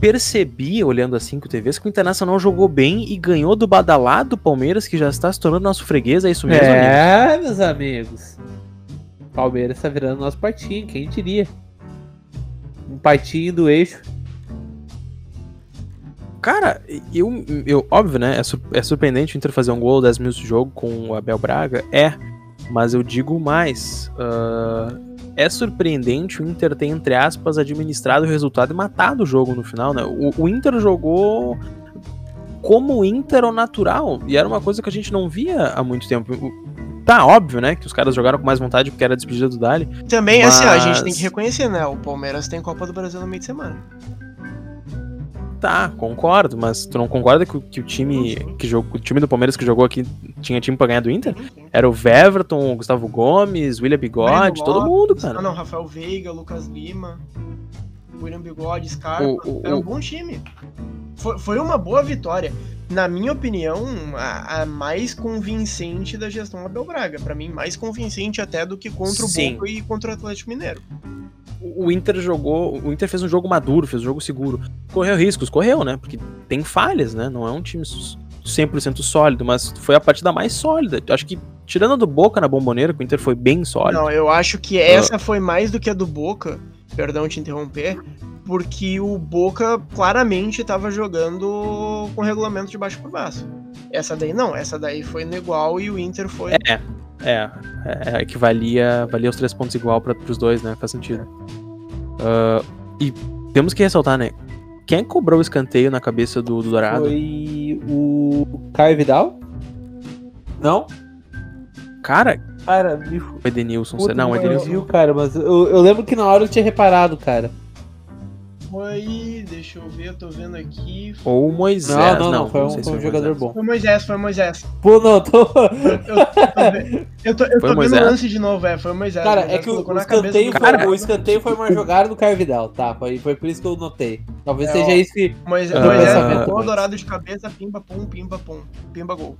percebi, olhando as cinco TVs, que o Internacional jogou bem e ganhou do badalado Palmeiras, que já está se tornando nosso freguês, é isso mesmo, É, amigos? meus amigos. Palmeiras está virando nosso partinho, quem diria? Um partinho do eixo. Cara, eu, eu óbvio, né? É, é surpreendente o Inter fazer um gol 10 minutos de jogo com o Abel Braga. É, mas eu digo mais. Uh, é surpreendente o Inter ter, entre aspas, administrado o resultado e matado o jogo no final, né? O, o Inter jogou como o Inter natural, e era uma coisa que a gente não via há muito tempo. Tá óbvio, né, que os caras jogaram com mais vontade porque era a despedida do Dali. Também, mas... assim, ó, a gente tem que reconhecer, né? O Palmeiras tem Copa do Brasil no meio de semana. Tá, concordo, mas tu não concorda que, que o time que jogou, o time do Palmeiras que jogou aqui tinha time pra ganhar do Inter? Era o Weverton, o Gustavo Gomes, William Bigode, todo mundo, cara. Não, não, Rafael Veiga, Lucas Lima, William Bigode, Scarpa. O, o, Era um bom time. Foi, foi uma boa vitória. Na minha opinião, a, a, mais convincente da gestão Abel Braga. Para mim, mais convincente até do que contra o Boca e contra o Atlético Mineiro o Inter jogou. O Inter fez um jogo maduro, fez um jogo seguro. Correu riscos, correu, né? Porque tem falhas, né? Não é um time 100% sólido, mas foi a partida mais sólida. Acho que, tirando a do Boca na bomboneira, que o Inter foi bem sólido. Não, eu acho que essa foi mais do que a do Boca. Perdão te interromper. Porque o Boca claramente estava jogando com regulamento de baixo por baixo. Essa daí não, essa daí foi no igual e o Inter foi. É, é, é, é que valia, valia os três pontos igual para os dois, né? Faz sentido. Uh, e temos que ressaltar, né? Quem cobrou o escanteio na cabeça do, do Dourado? Foi o Caio Vidal? Não? Cara. Cara, bicho. O Edenilson. Não, o Edenilson. Viu, cara, mas eu, eu lembro que na hora eu tinha reparado, cara foi. Deixa eu ver, eu tô vendo aqui. Ou o Moisés. Não, não, não, foi, um, foi um jogador bom. Foi Moisés, foi Moisés. Pô, não, tô. Eu, tô, eu tô, vendo o lance de novo, é, foi Moisés. Cara, Moisés é que o, o escanteio, foi, cara, o escanteio foi uma jogada do Caio Vidal, tá? Foi, foi por isso que eu notei. Talvez é, seja ó, isso que. Moisés, Moisés uh, dourado de cabeça, pimba, pum, pimba, pum. Pimba, gol.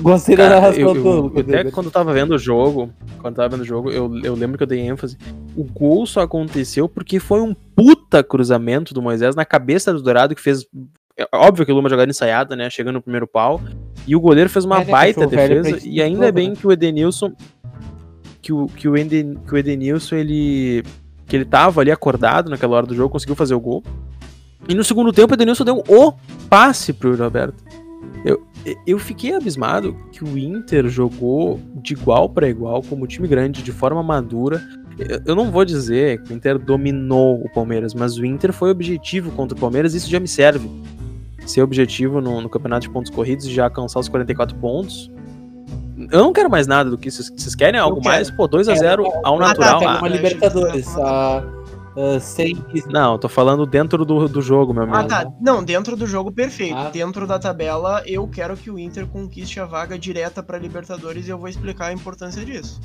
Gostei da narração eu, Até quando eu tava vendo o jogo, quando eu tava vendo o jogo, eu, eu lembro que eu dei ênfase. O gol só aconteceu porque foi um puta cruzamento do Moisés na cabeça do Dourado que fez. É óbvio que o Luma jogada ensaiada, né? Chegando no primeiro pau. E o goleiro fez uma é, baita defesa. E ainda bem né? que o Edenilson. Que o, que o, Eden, que o Edenilson, ele. Que ele tava ali acordado naquela hora do jogo, conseguiu fazer o gol. E no segundo tempo o Edenilson deu o passe pro Roberto. Eu, eu fiquei abismado que o Inter jogou de igual para igual, como time grande, de forma madura. Eu não vou dizer que o Inter dominou o Palmeiras, mas o Inter foi objetivo contra o Palmeiras e isso já me serve. Ser objetivo no, no campeonato de pontos corridos e já alcançar os 44 pontos. Eu não quero mais nada do que vocês, vocês querem algo mais? Pô, 2x0 ao natural. Ah, tá, uma Libertadores. Ah, Uh, sem... Não, tô falando dentro do, do jogo, meu amigo. Ah, tá. Não, dentro do jogo, perfeito. Ah. Dentro da tabela, eu quero que o Inter conquiste a vaga direta pra Libertadores e eu vou explicar a importância disso.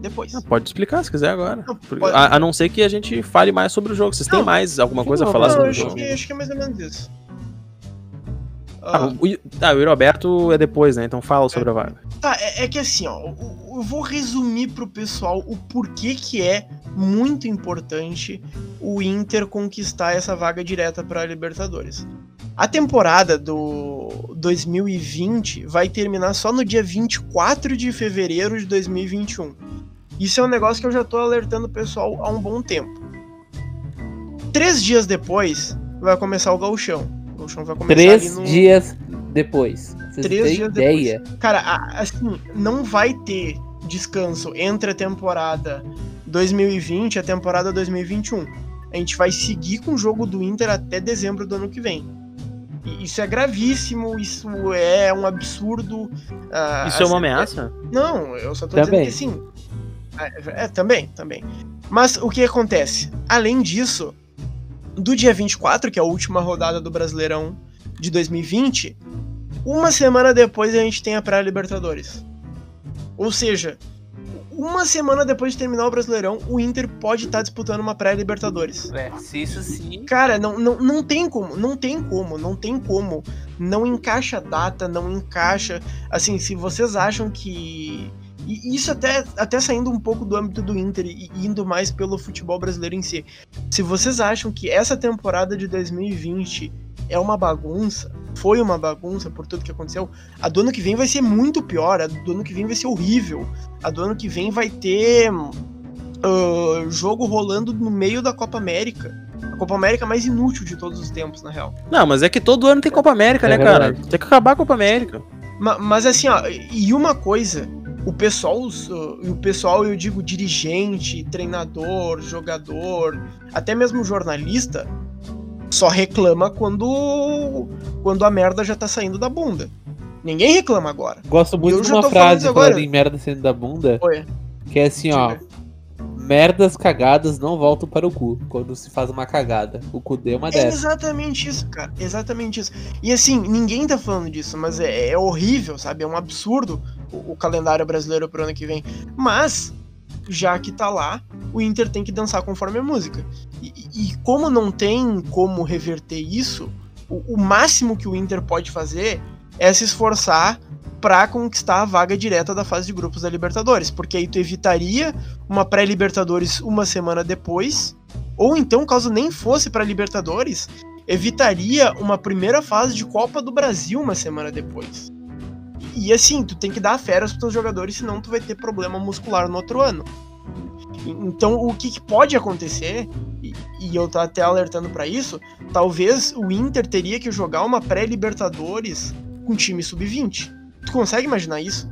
Depois. Ah, pode explicar se quiser agora. Não, pode... a, a, não ser que a gente fale mais sobre o jogo. Vocês não, têm mais alguma coisa não, a falar sobre o jogo? Que, acho que é mais ou menos isso. Ah, o, ah, o Roberto é depois, né? Então fala sobre é, a vaga. Tá, é, é, que assim, ó, eu vou resumir pro pessoal o porquê que é muito importante o Inter conquistar essa vaga direta para Libertadores. A temporada do 2020 vai terminar só no dia 24 de fevereiro de 2021. Isso é um negócio que eu já tô alertando o pessoal há um bom tempo. Três dias depois vai começar o gauchão. Vai começar Três no... dias depois. Vocês Três dias ideia? depois. Cara, assim, não vai ter descanso entre a temporada 2020 e a temporada 2021. A gente vai seguir com o jogo do Inter até dezembro do ano que vem. Isso é gravíssimo, isso é um absurdo. Uh, isso é uma ameaça? É... Não, eu só tô também. dizendo que sim. É, é, também, também. Mas o que acontece? Além disso, do dia 24, que é a última rodada do Brasileirão de 2020, uma semana depois a gente tem a pré-Libertadores. Ou seja, uma semana depois de terminar o Brasileirão, o Inter pode estar tá disputando uma pré-Libertadores. É, se isso sim. Cara, não, não, não tem como, não tem como, não tem como. Não encaixa a data, não encaixa. Assim, se vocês acham que. E isso até, até saindo um pouco do âmbito do Inter e indo mais pelo futebol brasileiro em si. Se vocês acham que essa temporada de 2020 é uma bagunça, foi uma bagunça por tudo que aconteceu, a do ano que vem vai ser muito pior, a do ano que vem vai ser horrível, a do ano que vem vai ter uh, jogo rolando no meio da Copa América. A Copa América mais inútil de todos os tempos, na real. Não, mas é que todo ano tem Copa América, é né, cara? Tem que acabar a Copa América. Mas, mas assim, ó, e uma coisa, o pessoal, o pessoal, eu digo dirigente, treinador, jogador, até mesmo jornalista, só reclama quando quando a merda já tá saindo da bunda. Ninguém reclama agora. Gosto muito de uma frase falando em merda saindo da bunda. Oi. Que é assim, ó. Merdas cagadas não voltam para o cu quando se faz uma cagada. O cu deu uma é dessa. Exatamente isso, cara. Exatamente isso. E assim, ninguém tá falando disso, mas é, é horrível, sabe? É um absurdo o, o calendário brasileiro pro ano que vem. Mas já que tá lá, o Inter tem que dançar conforme a música. E, e como não tem como reverter isso, o, o, máximo que o Inter pode fazer é se esforçar para conquistar a vaga direta da fase de grupos da Libertadores, porque aí tu evitaria uma pré-Libertadores uma semana depois, ou então, caso nem fosse para Libertadores, evitaria uma primeira fase de Copa do Brasil uma semana depois. E assim, tu tem que dar férias pros teus jogadores, senão tu vai ter problema muscular no outro ano. Então, o que, que pode acontecer, e, e, eu tô até alertando para isso, talvez o Inter teria que jogar uma pré-Libertadores com time sub-20. Tu consegue imaginar isso?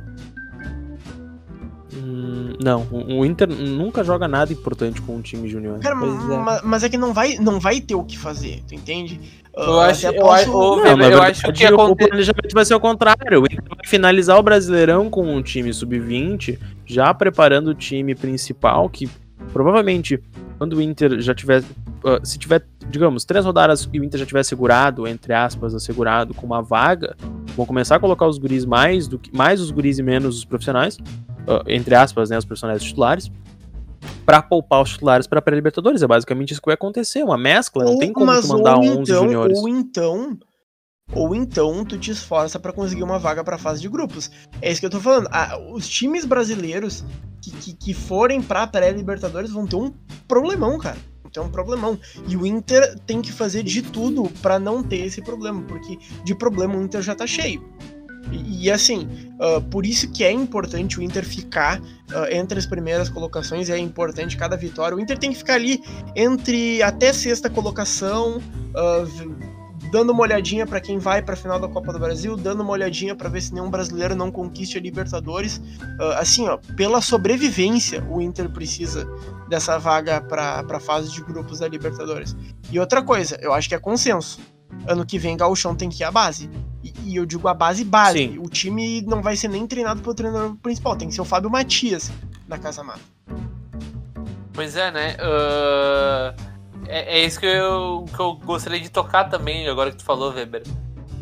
Hum, não, o Inter nunca joga nada importante com um time junior. Cara, é. mas é que não vai, não vai ter o que fazer, tu entende? Eu acho, eu, acho, não, eu acho que o planejamento vai ser o contrário. O Inter vai finalizar o Brasileirão com um time sub-20, já preparando o time principal, que provavelmente quando o Inter já tiver, uh, se tiver, digamos, três rodadas e o Inter já tiver segurado, entre aspas, assegurado com uma vaga, vão começar a colocar os guris mais do que mais os guris e menos os profissionais, uh, entre aspas, né, os profissionais titulares para poupar os titulares para pré-libertadores. É basicamente isso que vai acontecer, uma mescla, não tem como tu mandar 11 então, juniores. Ou então, ou então tu te esforça para conseguir uma vaga para fase de grupos. É isso que eu tô falando. Ah, os times brasileiros que, que, que forem para pré-libertadores vão ter um problemão, cara. Vão ter um problemão. E o Inter tem que fazer de tudo para não ter esse problema, porque de problema o Inter já tá cheio. E, e assim, uh, por isso que é importante o Inter ficar uh, entre as primeiras colocações, é importante cada vitória. O Inter tem que ficar ali entre até sexta colocação, uh, dando uma olhadinha para quem vai para a final da Copa do Brasil, dando uma olhadinha para ver se nenhum brasileiro não conquiste a Libertadores. assim, ó, pela sobrevivência, o Inter precisa dessa vaga para a fase de grupos da Libertadores. E outra coisa, eu acho que é consenso. Ano que vem, Gauchão tem que ir à base. E, e eu digo a base base. Sim. O time não vai ser nem treinado pelo treinador principal, tem que ser o Fábio Matias na Casa Mata. Pois é, né? Uh, é, é, isso que eu, que eu gostaria de tocar também, agora que tu falou, Weber.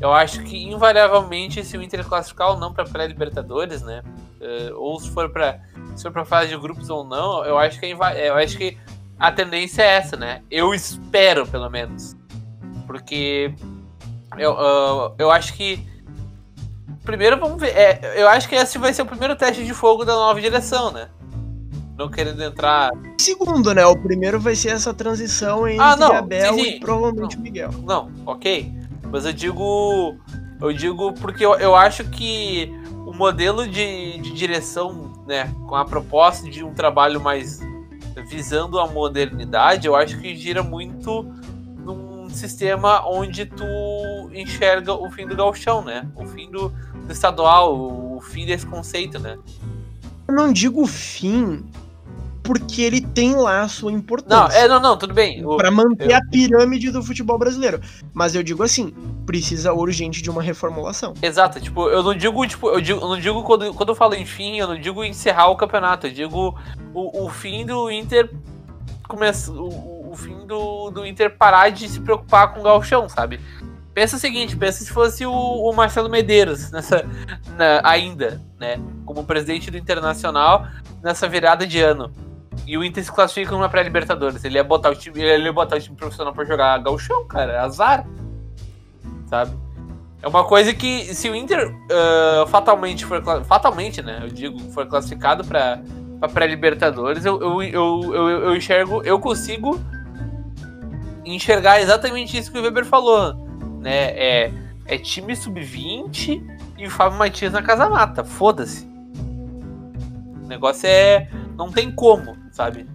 Eu acho que invariavelmente, se o Inter classificar ou não para pré-Libertadores, né? Uh, ou se for para se for para fase de grupos ou não, eu acho que é eu acho que a tendência é essa, né? Eu espero, pelo menos. Porque eu, uh, eu acho que. Primeiro vamos ver. É, eu acho que esse vai ser o primeiro teste de fogo da nova direção, né? Não querendo entrar. Segundo, né? O primeiro vai ser essa transição entre ah, não, Abel sim, sim. e provavelmente não, Miguel. Não, ok. Mas eu digo. Eu digo porque eu, eu acho que o modelo de, de direção, né? Com a proposta de um trabalho mais visando a modernidade, eu acho que gira muito sistema onde tu enxerga o fim do galchão, né? O fim do, do estadual, o, fim desse conceito, né? Eu não digo fim, porque ele tem lá a sua importância. Não, é, não, não, tudo bem. Para manter eu... a pirâmide do futebol brasileiro. Mas eu digo assim, precisa urgente de uma reformulação. Exato, tipo, eu não digo, tipo, eu, digo, eu não digo quando, quando eu falo em fim, eu não digo encerrar o campeonato, eu digo o, o fim do Inter começa o, o fim do, do Inter parar de se preocupar com o Galchão, sabe? Pensa o seguinte, pensa se fosse o, o Marcelo Medeiros nessa na, ainda, né, como presidente do Internacional nessa virada de ano e o Inter se classifica numa pré-Libertadores. Ele ia botar o time, ele ia botar o time profissional pra jogar gauchão, cara. Azar. Sabe? É uma coisa que se o Inter uh, fatalmente for fatalmente, né, eu digo, for classificado para pré-Libertadores, eu, eu, eu, eu, eu enxergo, eu consigo enxergar exatamente isso que o Weber falou, né? É, é time sub-20 e o Fábio Matias na casa mata. Foda-se. O negócio é não tem como sabe?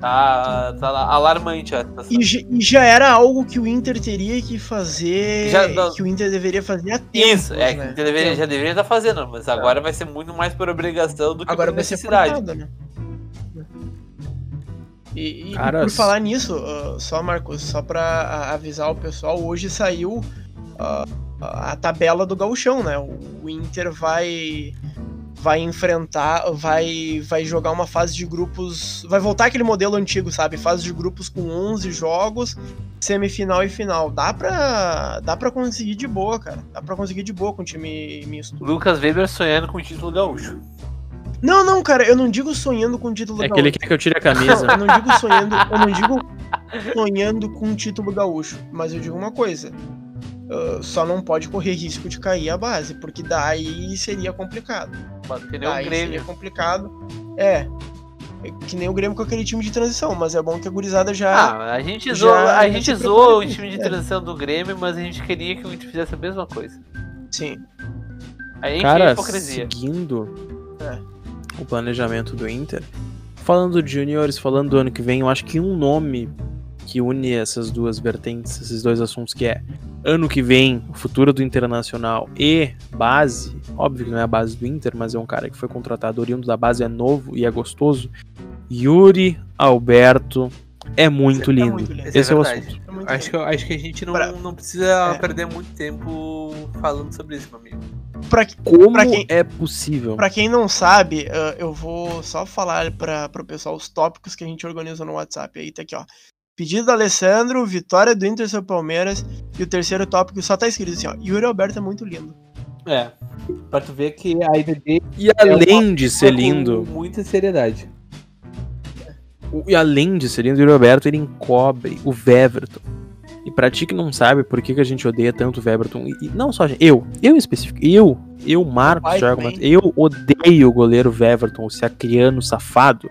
Tá, tá alarmante. Essa. E, e, já era algo que o Inter teria que fazer. Já, que o Inter deveria fazer há tempo. Isso, é, né? que o Inter deveria, já deveria estar tá fazendo, mas agora vai ser muito mais por obrigação do que agora por necessidade. Vai ser portada, né? E, e por falar nisso, uh, só Marcos, só pra avisar o pessoal, hoje saiu uh, a tabela do gauchão, né? O, o Inter vai vai enfrentar, vai vai jogar uma fase de grupos, vai voltar aquele modelo antigo, sabe? Fase de grupos com 11 jogos, semifinal e final. Dá pra, dá pra conseguir de boa, cara. Dá pra conseguir de boa com o time misto. Lucas Weber sonhando com o título gaúcho. Não, não, cara, eu não digo sonhando com o título é gaúcho. É que ele quer que eu tire a camisa. eu não digo sonhando, eu não digo sonhando com o título gaúcho, mas eu digo uma coisa. Uh, só não pode correr risco de cair a base, porque daí seria complicado. Que nem daí o Grêmio. Seria complicado. É. é. Que nem o Grêmio com aquele time de transição, mas é bom que a gurizada já. Ah, a gente zoa, a gente zoa o time de é. transição do Grêmio, mas a gente queria que o Inter fizesse a mesma coisa. Sim. Aí Cara, hipocrisia. seguindo é. o planejamento do Inter, falando de juniores, falando do ano que vem, eu acho que um nome que une essas duas vertentes, esses dois assuntos, que é ano que vem, o futuro do Internacional e base, óbvio que não é a base do Inter, mas é um cara que foi contratado oriundo da base, é novo e é gostoso. Yuri Alberto é muito é lindo. É muito lindo. Esse é, é o assunto. É acho, que, acho que a gente não, pra... não precisa é. perder muito tempo falando sobre isso, meu amigo. Pra, Como pra quem, é possível? Pra quem não sabe, eu vou só falar para o pessoal os tópicos que a gente organizou no WhatsApp. Aí tá aqui, ó. Pedido do Alessandro, vitória do Inter sobre Palmeiras. E o terceiro tópico só tá escrito assim, ó. Yuri Alberto é muito lindo. É. Pra tu ver que a dele. E além é de ser lindo. Com muita seriedade. E além de ser lindo, o Yuri Alberto ele encobre o Weverton. E pra ti que não sabe por que, que a gente odeia tanto o Weberton, e, não só a gente, eu, eu em específico, eu, eu, Marcos Thiago eu odeio o goleiro Weverton, o sacriano safado,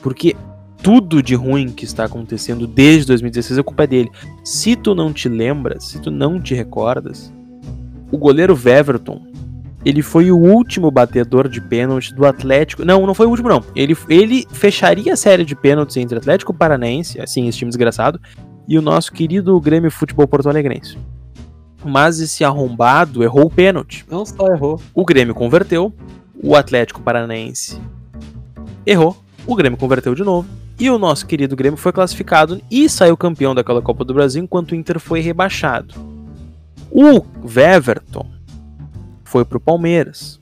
porque tudo de ruim que está acontecendo desde 2016 é culpa dele. Se tu não te lembras, se tu não te recordas, o goleiro Weverton, ele foi o último batedor de pênalti do Atlético. Não, não foi o último não. Ele, ele fecharia a série de pênaltis entre Atlético Paranaense, assim, esse time desgraçado, e o nosso querido Grêmio Futebol Porto Alegrense. Mas esse arrombado errou o pênalti. Não só errou. O Grêmio converteu, o Atlético Paranaense errou, o Grêmio converteu de novo e o nosso querido Grêmio foi classificado e saiu campeão daquela Copa do Brasil, enquanto o Inter foi rebaixado. O Weverton foi pro Palmeiras.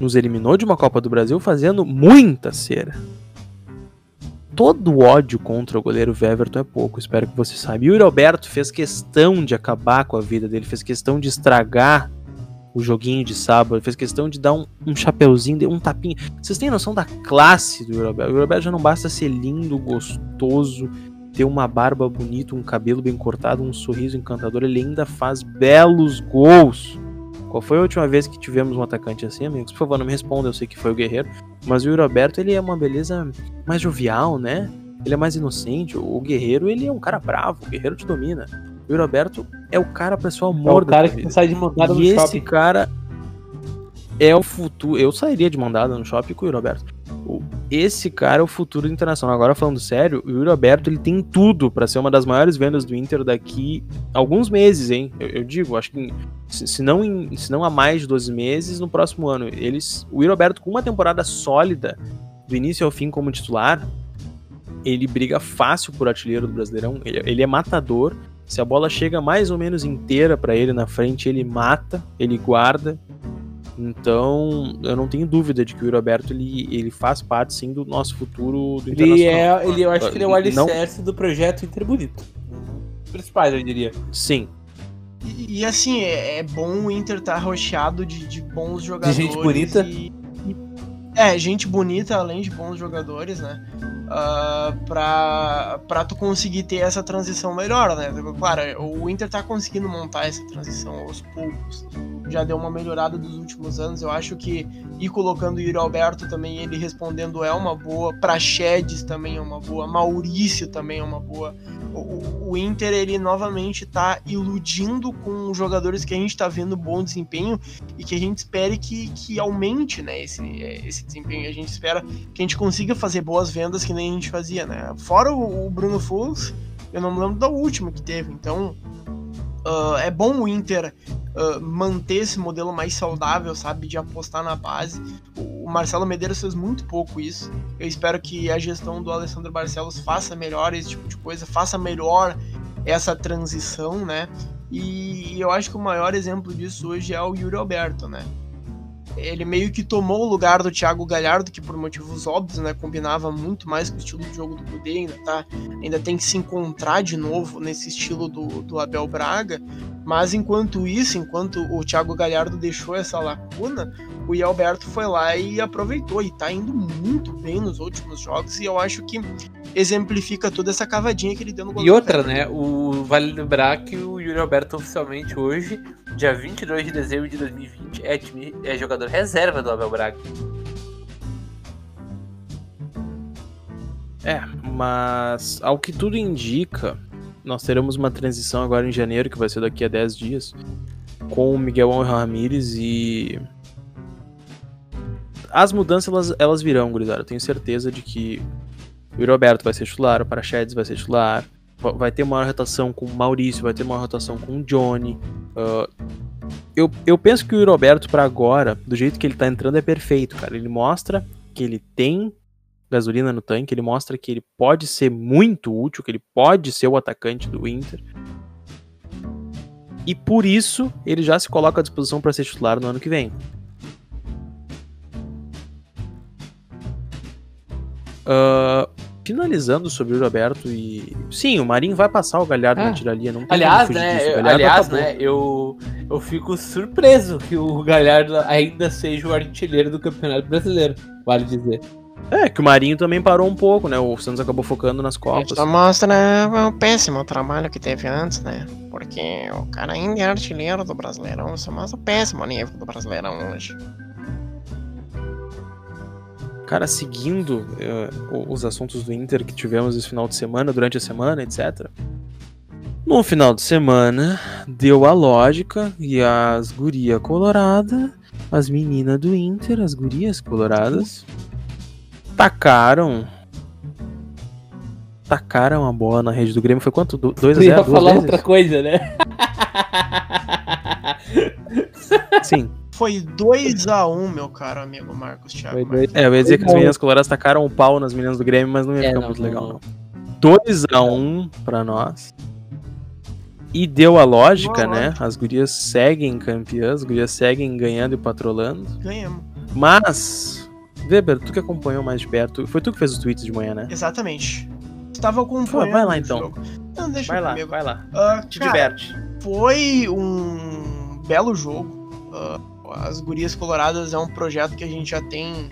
Nos eliminou de uma Copa do Brasil fazendo muita cera. Todo ódio contra o goleiro Weverton é pouco, espero que você saiba. E o Roberto fez questão de acabar com a vida dele, fez questão de estragar o joguinho de sábado, fez questão de dar um, um chapeuzinho, um tapinha. Vocês têm noção da classe do Roberto? O Roberto já não basta ser lindo, gostoso, ter uma barba bonita, um cabelo bem cortado, um sorriso encantador, ele ainda faz belos gols. Qual foi a última vez que tivemos um atacante assim, amigos? Por favor, não me responda, eu sei que foi o Guerreiro. Mas o Roberto, ele é uma beleza mais jovial, né? Ele é mais inocente. O Guerreiro, ele é um cara bravo. O Guerreiro te domina. O Roberto é o cara pra ser o amor é o cara que sai de mandada no e shopping. esse cara é o futuro. Eu sairia de mandada no shopping com o Roberto. esse cara é o futuro do Internacional. Agora falando sério, o Yuri Alberto ele tem tudo para ser uma das maiores vendas do Inter daqui alguns meses, hein? Eu, eu digo, acho que se, se, não em, se não há mais de 12 meses, no próximo ano. Eles, o Yuri Alberto com uma temporada sólida, do início ao fim como titular, ele briga fácil por artilheiro do Brasileirão. Ele, ele é matador. Se a bola chega mais ou menos inteira para ele na frente, ele mata, ele guarda. Então, eu não tenho dúvida de que o Yuri Alberto ele, ele faz parte sim do nosso futuro do ele é, ele Eu acho que ele é o alicerce não... do projeto Inter Bonito. Principais, eu diria. Sim. E, e assim, é, é, bom o Inter estar tá rocheado de, de bons jogadores. De gente bonita. E, é, gente bonita, além de bons jogadores, né? Uh, pra, pra tu conseguir ter essa transição melhor, né? Claro, o Inter tá conseguindo montar essa transição aos poucos já deu uma melhorada dos últimos anos. Eu acho que ir colocando o Yuri Alberto também, ele respondendo é uma boa. Praxedes também é uma boa. Maurício também é uma boa. O, Inter, ele novamente está iludindo com jogadores que a gente está vendo bom desempenho e que a gente espere que, que aumente né, esse, esse desempenho. A gente espera que a gente consiga fazer boas vendas que nem a gente fazia, né? Fora o, o Bruno Fux, eu não me lembro da última que teve. Então, uh, é bom o Inter uh, manter esse modelo mais saudável, sabe? De apostar na base. O Marcelo Medeiros fez muito pouco isso. Eu espero que a gestão do Alessandro Barcelos faça melhor esse tipo de coisa, faça melhor essa transição, né? E eu acho que o maior exemplo disso hoje é o Yuri Alberto, né? Ele meio que tomou o lugar do Thiago Galhardo, que por motivos óbvios, né, combinava muito mais com o estilo de jogo do Kudê, ainda tá, ainda tem que se encontrar de novo nesse estilo do, do Abel Braga, mas enquanto isso, enquanto o Thiago Galhardo deixou essa lacuna, o Alberto foi lá e aproveitou e tá indo muito bem nos últimos jogos e eu acho que exemplifica toda essa cavadinha que ele deu no gol. E outra, né, o vale lembrar que o Yuri Alberto oficialmente hoje dia 22 de dezembro de 2020, é, é jogador reserva do Abel Braga. É, mas ao que tudo indica, nós teremos uma transição agora em janeiro, que vai ser daqui a 10 dias, com o Miguel Ramírez e. As mudanças elas, elas virão, gurizada. Eu tenho certeza de que o Roberto vai ser titular, o Parachedes vai ser titular, vai ter uma rotação com o Maurício, vai ter uma rotação com o Johnny. Uh, eu, eu penso que o Roberto, para agora, do jeito que ele tá entrando, é perfeito, cara. Ele mostra que ele tem gasolina no tanque, ele mostra que ele pode ser muito útil, que ele pode ser o atacante do Inter. E por isso, ele já se coloca à disposição para ser titular no ano que vem. Uh, finalizando sobre o Roberto e. Sim, o Marinho vai passar o Galhardo na ah. tiralia. Não aliás, né? Eu, aliás, né? Eu, eu fico surpreso que o Galhardo ainda seja o artilheiro do Campeonato Brasileiro, vale dizer. É, que o Marinho também parou um pouco, né? O Santos acabou focando nas Copas. Isso mostra né, o péssimo trabalho que teve antes, né? Porque o cara ainda é artilheiro do Brasileirão, isso mostra o péssimo nível do Brasileirão hoje. Cara, seguindo uh, os assuntos do Inter que tivemos esse final de semana, durante a semana, etc. No final de semana, deu a lógica e as guria colorada, as meninas do Inter, as gurias coloradas, tacaram tacaram a bola na rede do Grêmio. Foi quanto? 2 a 0 ia falar vezes? outra coisa, né? Sim. Foi 2x1, um, meu caro amigo Marcos Thiago. Dois... É, eu ia dizer que as meninas coloradas tacaram o pau nas meninas do Grêmio, mas não ia é, ficar não, muito legal, não. 2x1 um pra nós. E deu a lógica, Boa né? Lógica. As gurias seguem campeãs, as gurias seguem ganhando e patrolando. Ganhamos. Mas, Weber, tu que acompanhou mais de perto, foi tu que fez os tweets de manhã, né? Exatamente. Estava acompanhando. Vai lá então. Não, deixa vai lá, comigo. vai lá. Uh, Te cara, diverte. Foi um belo jogo. Uh, as Gurias Coloradas é um projeto que a gente já tem.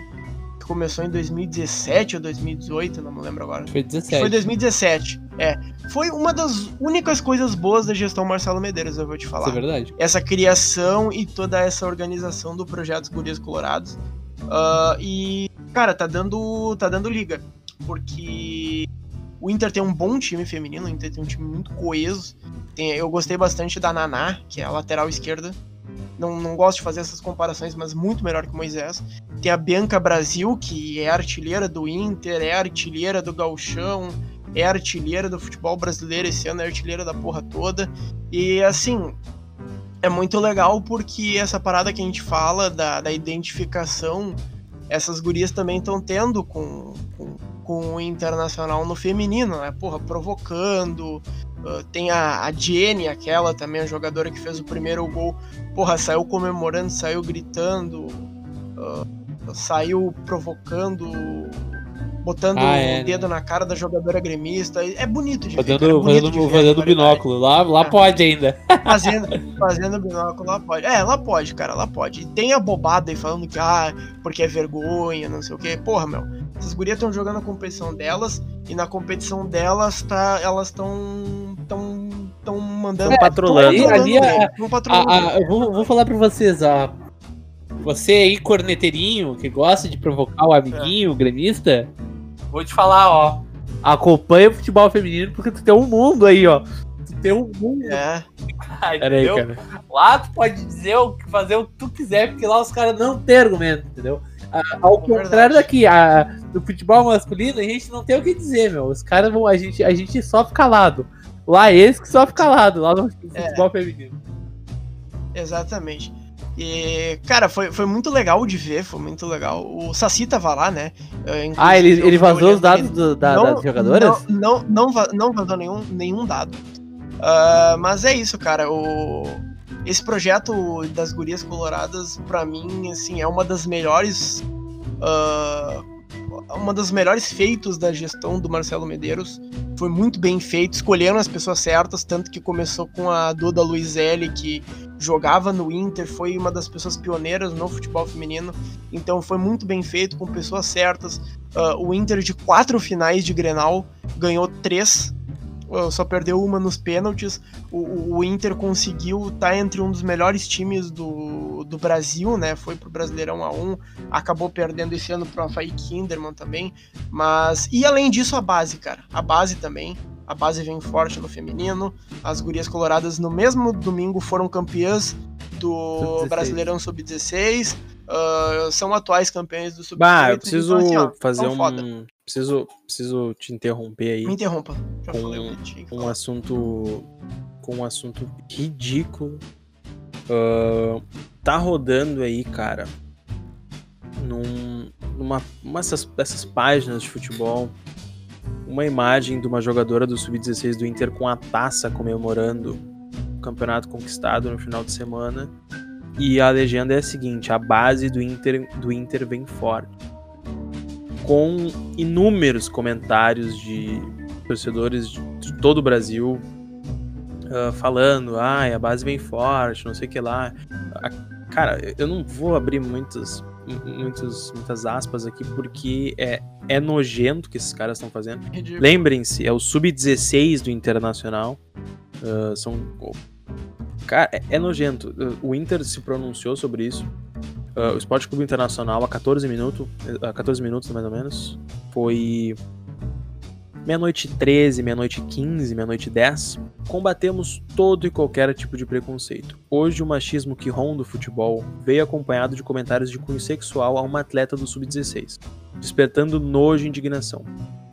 que começou em 2017 ou 2018, não me lembro agora. Foi 17. Foi 2017. É. Foi uma das únicas coisas boas da gestão Marcelo Medeiros, eu vou te falar. Isso é verdade. Essa criação e toda essa organização do projeto Gurias Coloradas. Uh, e, cara, tá dando, tá dando liga. Porque o Inter tem um bom time feminino, o Inter tem um time muito coeso. Tem, eu gostei bastante da Naná, que é a lateral esquerda não, não gosto de fazer essas comparações, mas muito melhor que Moisés. Tem a Bianca Brasil, que é artilheira do Inter, é artilheira do Galchão, é artilheira do futebol brasileiro esse ano, é artilheira da porra toda. E assim, é muito legal porque essa parada que a gente fala da, da identificação, essas gurias também estão tendo com, com, com, o internacional no feminino, né? Porra, provocando. Uh, tem a, a Jenny, aquela também, a jogadora que fez o primeiro gol. Porra, saiu comemorando, saiu gritando, uh, saiu provocando botando ah, é, o dedo né? na cara da jogadora gremista. É bonito de fazendo, ver. É fazendo, de fazendo binóculo. Lá, lá é. pode ainda. Fazendo, fazendo binóculo, lá pode. É, lá pode, cara, lá pode. E tem a bobada aí falando que, ah, porque é vergonha, não sei o quê. Porra, meu. Essas gurias estão jogando a competição delas e na competição delas tá, elas estão tão, tão mandando. É, patrolando. Ali, ali a. A, a, eu vou, vou falar pra vocês, ó. Você aí, corneteirinho, que gosta de provocar o amiguinho, é. o gremista, Vou te falar, ó. Acompanha o futebol feminino porque tu tem um mundo aí, ó. Tu tem um mundo. É. Pera aí, cara. Lá tu pode dizer o que fazer o que tu quiser, porque lá os caras não têm argumento, entendeu? Ao é contrário daqui, a, no futebol masculino, a gente não tem o que dizer, meu. Os caras vão. A gente, a gente só fica calado. Lá eles que só fica calado, lá no é. futebol é. feminino. Exatamente. E, cara, foi, foi muito legal de ver, foi muito legal. O Saci tava lá, né? ah, ele, ele vazou os dados do, da, não, das jogadoras? Não, não, não, não vazou nenhum, nenhum dado. Uh, mas é isso, cara. O, esse projeto das Gurias Coloradas, para mim, assim, é uma das melhores. Uh, uma dos melhores feitos da gestão do Marcelo Medeiros. Foi muito bem feito, escolheram as pessoas certas, tanto que começou com a Duda Luizelli, que jogava no Inter, foi uma das pessoas pioneiras no futebol feminino. Então foi muito bem feito, com pessoas certas. Uh, o Inter de quatro finais de Grenal ganhou três só perdeu uma nos pênaltis. O, o Inter conseguiu estar tá entre um dos melhores times do, do Brasil, né? Foi pro Brasileirão A1, acabou perdendo esse ano pro Havaí Kinderman também. Mas. E além disso, a base, cara. A base também. A base vem forte no feminino. As gurias coloradas no mesmo domingo foram campeãs do Sub Brasileirão Sub-16. Uh, são atuais campeões do Sub-16. Bah, eu preciso então, assim, ó, fazer um. Foda. Preciso, preciso te interromper aí. Me interrompa. Com um assunto. Com um assunto ridículo. Uh, tá rodando aí, cara. Num, numa uma dessas, dessas páginas de futebol. Uma imagem de uma jogadora do Sub-16 do Inter com a taça comemorando campeonato conquistado no final de semana. E a legenda é a seguinte: a base do Inter, do Inter vem forte com inúmeros comentários de torcedores de todo o Brasil uh, falando, ah, a base vem forte, não sei o que lá. cara, eu não vou abrir muitas, muitas, muitas aspas aqui porque é, é nojento que esses caras estão fazendo. Lembrem-se, é o sub-16 do Internacional. Uh, são. Cara, é, é nojento. O Inter se pronunciou sobre isso. Uh, o Esporte Clube Internacional a 14 minutos, a 14 minutos mais ou menos, foi meia-noite 13, meia-noite 15, meia-noite 10, combatemos todo e qualquer tipo de preconceito. Hoje o machismo que ronda o futebol veio acompanhado de comentários de cunho sexual a uma atleta do sub-16, despertando nojo e indignação.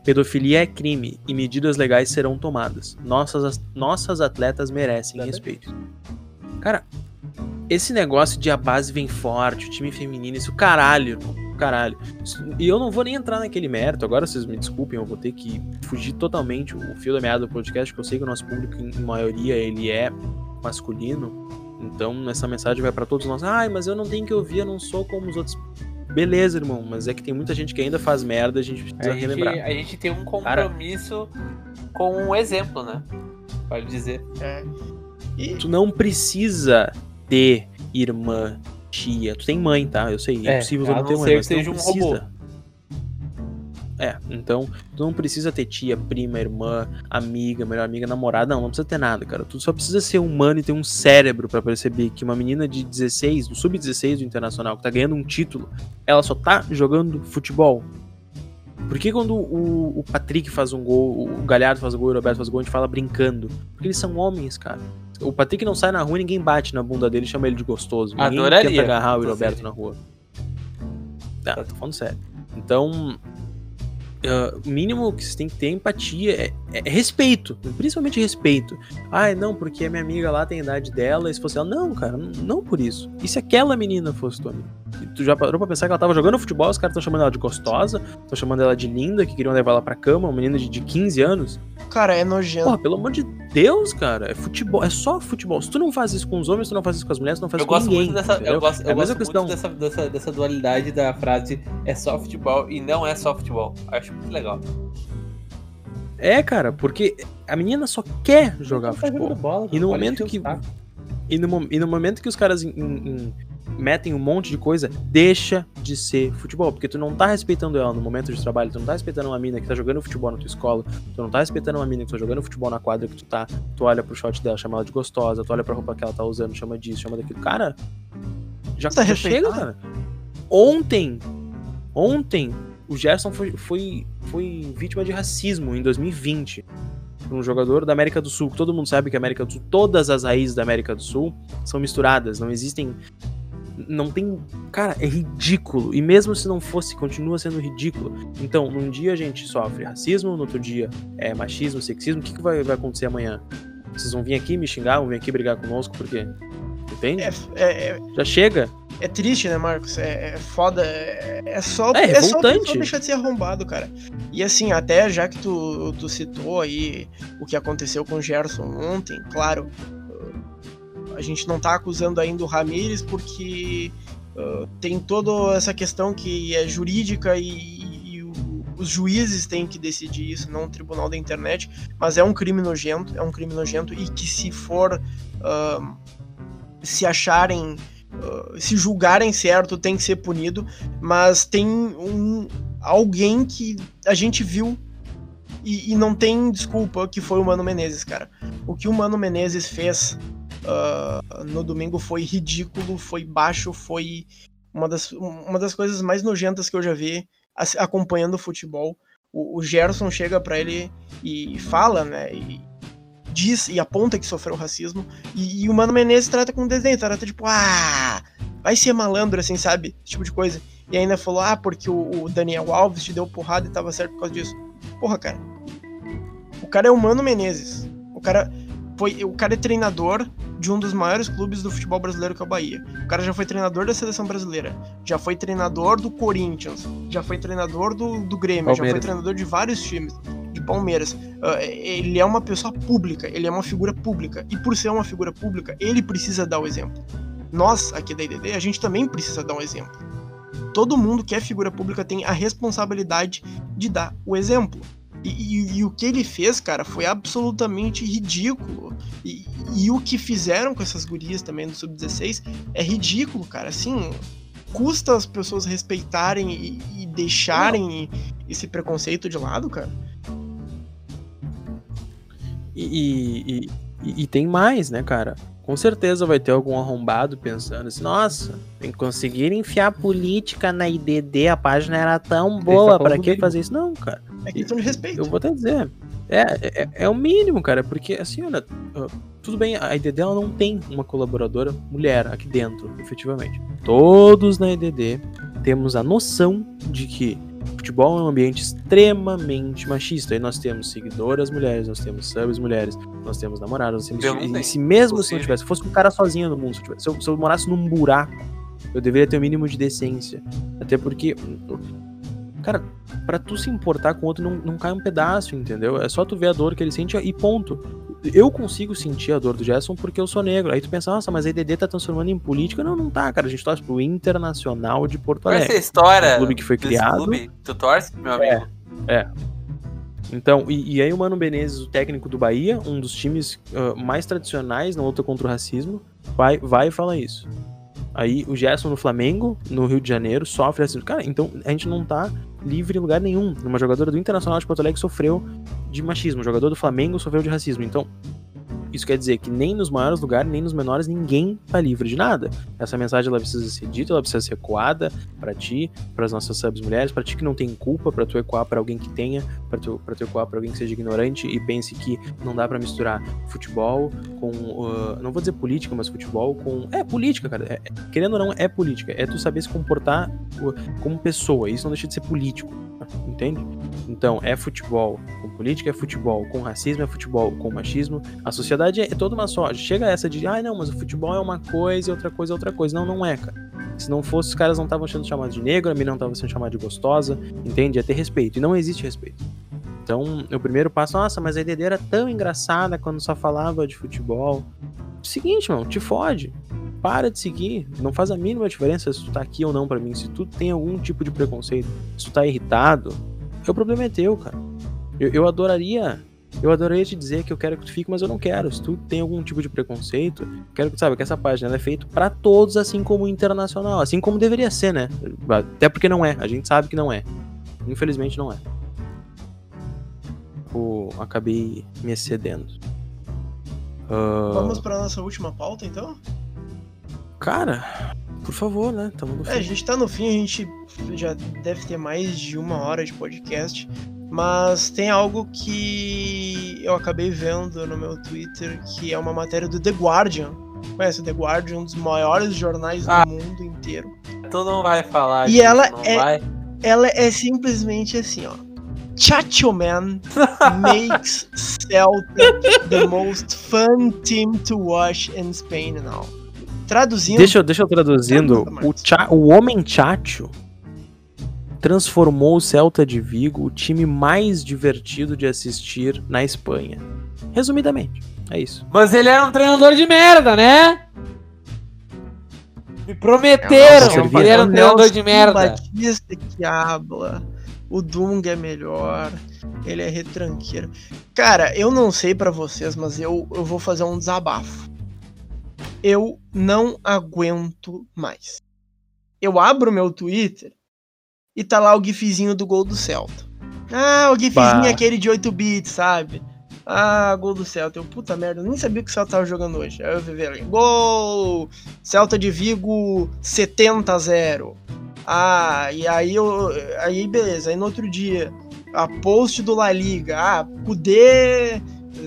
Pedofilia é crime e medidas legais serão tomadas. Nossas, nossas atletas merecem respeito. Cara, esse negócio de a base vem forte, o time feminino, isso caralho, caralho. E eu não vou nem entrar naquele mérito, agora vocês me desculpem, eu vou ter que fugir totalmente o fio da meada do podcast, porque eu sei que o nosso público, em maioria, ele é masculino. Então, essa mensagem vai para todos nós. Ai, mas eu não tenho que ouvir, eu não sou como os outros. Beleza, irmão, mas é que tem muita gente que ainda faz merda, a gente precisa a gente, relembrar. A gente tem um compromisso Cara, com um exemplo, né? Pode dizer. É. E... Tu não precisa ter irmã, tia. Tu tem mãe, tá? Eu sei, é, é possível não ter mãe, mas seja não precisa. Um robô. É, então tu não precisa ter tia, prima, irmã, amiga, melhor amiga, namorada, não, não precisa ter nada, cara. Tu só precisa ser humano e ter um cérebro para perceber que uma menina de 16, do sub-16 do Internacional, que tá ganhando um título, ela só tá jogando futebol. Por que quando o, o Patrick faz um gol, o Galhardo faz um gol o Roberto faz um gol, a gente fala brincando? Porque eles são homens, cara. O Patrick não sai na rua e ninguém bate na bunda dele e chama ele de gostoso. Ninguém Adoraria. tenta agarrar o Roberto na rua. Ah, tô falando sério. Então, uh, mínimo que você tem que ter empatia é, é, respeito, principalmente respeito. Ah, não, porque a minha amiga lá tem a idade dela, e se fosse ela. Não, cara, não por isso. E se aquela menina fosse tua amiga? E tu já parou pra pensar que ela tava jogando futebol, os caras estão chamando ela de gostosa, estão chamando ela de linda, que queriam levar ela pra cama, uma menina de, de 15 anos. Cara, é nojento. Porra, pelo amor de Deus, cara, é futebol, é só futebol. Se tu não faz isso com os homens, tu não faz isso com as mulheres, tu não faz eu isso com ninguém. Muito dessa, eu gosto, eu é gosto muito dessa, dessa, dessa dualidade da frase é só futebol e não é só futebol. Acho muito legal. É, cara, porque a menina só quer jogar futebol. Bola, e no momento que. E no, e no momento que os caras in, in, metem um monte de coisa, deixa de ser futebol. Porque tu não tá respeitando ela no momento de trabalho, tu não tá respeitando uma mina que tá jogando futebol na tua escola, tu não tá respeitando uma mina que tá jogando futebol na quadra que tu tá, tu olha pro shot dela, chama ela de gostosa, tu olha pra roupa que ela tá usando, chama disso, chama daquilo. Cara, já, tá já chega, cara. Ontem, ontem, o Gerson foi, foi, foi vítima de racismo em 2020 um jogador da América do Sul. Todo mundo sabe que a América do Sul, todas as raízes da América do Sul são misturadas, não existem não tem. Cara, é ridículo. E mesmo se não fosse, continua sendo ridículo. Então, num dia a gente sofre racismo, no outro dia é machismo, sexismo. O que, que vai, vai acontecer amanhã? Vocês vão vir aqui me xingar, vão vir aqui brigar conosco, por quê? Entende? É, é, é, Já chega. É triste, né, Marcos? É, é foda. É, é só, é, é só, só deixar de ser arrombado, cara. E assim, até já que tu, tu citou aí o que aconteceu com o Gerson ontem, claro, a gente não tá acusando ainda o Ramires porque uh, tem toda essa questão que é jurídica e, e o, os juízes têm que decidir isso, não o tribunal da internet, mas é um crime nojento, é um crime nojento e que se for uh, se acharem uh, se julgarem certo tem que ser punido, mas tem um alguém que a gente viu e, e, não tem desculpa que foi o Mano Menezes, cara. O que o Mano Menezes fez uh, no domingo foi ridículo, foi baixo, foi uma das, uma das coisas mais nojentas que eu já vi acompanhando o futebol. O, o Gerson chega para ele e fala, né? E diz e aponta que sofreu racismo. E, e o Mano Menezes trata com desdém, trata tipo, ah, vai ser malandro, assim, sabe? Esse tipo de coisa. E ainda falou, ah, porque o, o Daniel Alves te deu porrada e tava certo por causa disso. Porra, cara. O cara é o Mano Menezes. O cara foi, o cara é treinador de um dos maiores clubes do futebol brasileiro que é o Bahia. O cara já foi treinador da seleção brasileira, já foi treinador do Corinthians, já foi treinador do, do Grêmio, Palmeiras. já foi treinador de vários times, de Palmeiras. Uh, ele é uma pessoa pública, ele é uma figura pública. E por ser uma figura pública, ele precisa dar o exemplo. Nós, aqui da IDD, a gente também precisa dar um exemplo. Todo mundo que é figura pública tem a responsabilidade de dar o exemplo. E, e, e, o que ele fez, cara, foi absolutamente ridículo. E, e o que fizeram com essas gurias também do Sub-16 é ridículo, cara. Assim, custa as pessoas respeitarem e, deixarem esse preconceito de lado, cara. E, e, tem mais, né, cara? Com certeza vai ter algum arrombado pensando assim, nossa, tem que conseguir enfiar política na IDD, a página era tão boa, para que fazer isso? Não, cara. É questão de respeito. Eu vou até dizer. É, é, é, o mínimo, cara, porque assim, olha, tudo bem, a IDD ela não tem uma colaboradora mulher aqui dentro, efetivamente. Todos na IDD temos a noção de que futebol é um ambiente extremamente machista. E nós temos seguidoras mulheres, nós temos subs mulheres, nós temos namoradas, nós temos. E se mesmo se não tivesse, fosse um cara sozinho no mundo, se, tivesse, se, eu, se eu morasse num buraco, eu deveria ter o um mínimo de decência. Até porque Cara, para tu se importar com o outro não, não cai um pedaço, entendeu? É só tu ver a dor que ele sente e ponto. Eu consigo sentir a dor do Gerson porque eu sou negro. Aí tu pensa, nossa, mas a IDD tá transformando em política. Não, não tá, cara. A gente torce pro Internacional de Porto Alegre. Essa história. Um clube que foi criado. Clube, tu torce, meu amigo? É. é. Então, e, e, aí o Mano Menezes, o técnico do Bahia, um dos times uh, mais tradicionais na luta contra o racismo, vai, vai e fala isso. Aí o Gerson no Flamengo, no Rio de Janeiro, sofre assim. Cara, então a gente não tá livre em lugar nenhum. Uma jogadora do Internacional de Porto Alegre sofreu de machismo, um jogador do Flamengo sofreu de racismo. Então, Isso quer dizer que nem nos maiores lugares, nem nos menores, ninguém tá livre de nada. Essa mensagem ela precisa ser dita, ela precisa ser ecoada para ti, para as nossas subs mulheres, para ti que não tem culpa, para tu ecoar para alguém que tenha, para tu, pra tu ecoar para alguém que seja ignorante e pense que não dá para misturar futebol com. Uh, não vou dizer política, mas futebol com. É política, cara. É, querendo ou não, é política. É tu saber se comportar uh, como pessoa. Isso não deixa de ser político. Entende? Então, é futebol com política, é futebol com racismo, é futebol com machismo. A sociedade é, toda uma só. Chega essa de, ah, não, mas o futebol é uma coisa e outra coisa é outra coisa. Não, não é, cara. Se não fosse, os caras não estavam sendo chamados de negro, a mim não estava sendo chamada de gostosa, entende? É ter respeito. E não existe respeito. Então, o primeiro passo, nossa, mas a EDD era tão engraçada quando só falava de futebol. Seguinte, mano, te fode. Para de seguir. Não faz a mínima diferença se tu tá aqui ou não para mim. Se tu tem algum tipo de preconceito, se tu tá irritado, o problema é teu, cara. Eu, eu adoraria. Eu adoraria te dizer que eu quero que tu fique, mas eu não quero. Se tu tem algum tipo de preconceito, quero que tu saiba que essa página é feita para todos, assim como internacional, assim como deveria ser, né? Até porque não é. A gente sabe que não é. Infelizmente não é. Eu acabei me excedendo. Uh... Vamos para nossa última pauta, então? Cara, por favor, né? Tamo no fim. É, a gente tá no fim, a gente já deve ter mais de uma hora de podcast. Mas tem algo que eu acabei vendo no meu Twitter, que é uma matéria do The Guardian. Conhece o The Guardian, um dos maiores jornais ah, do mundo inteiro. Tu não vai falar. E ela é, vai. ela é simplesmente assim, ó. Chacho Man makes Celta the most fun team to watch in Spain now. Traduzindo. Deixa, deixa eu traduzindo. O, cha, o Homem Chacho transformou o Celta de Vigo o time mais divertido de assistir na Espanha. Resumidamente, é isso. Mas ele era um treinador de merda, né? Me prometeram que ele era um treinador de merda. Batista que habla. O Dung é melhor. Ele é retranqueiro. Cara, eu não sei para vocês, mas eu, eu vou fazer um desabafo. Eu não aguento mais. Eu abro meu Twitter e tá lá o gifzinho do gol do Celta. Ah, o gifzinho bah. aquele de 8 bits, sabe? Ah, gol do Celta. Eu, puta merda, eu nem sabia que o Celta tava jogando hoje. Aí eu vi ali, gol! Celta de Vigo 70 a 0. Ah, e aí eu. Aí beleza, aí no outro dia, a post do La Liga. Ah, Kudê,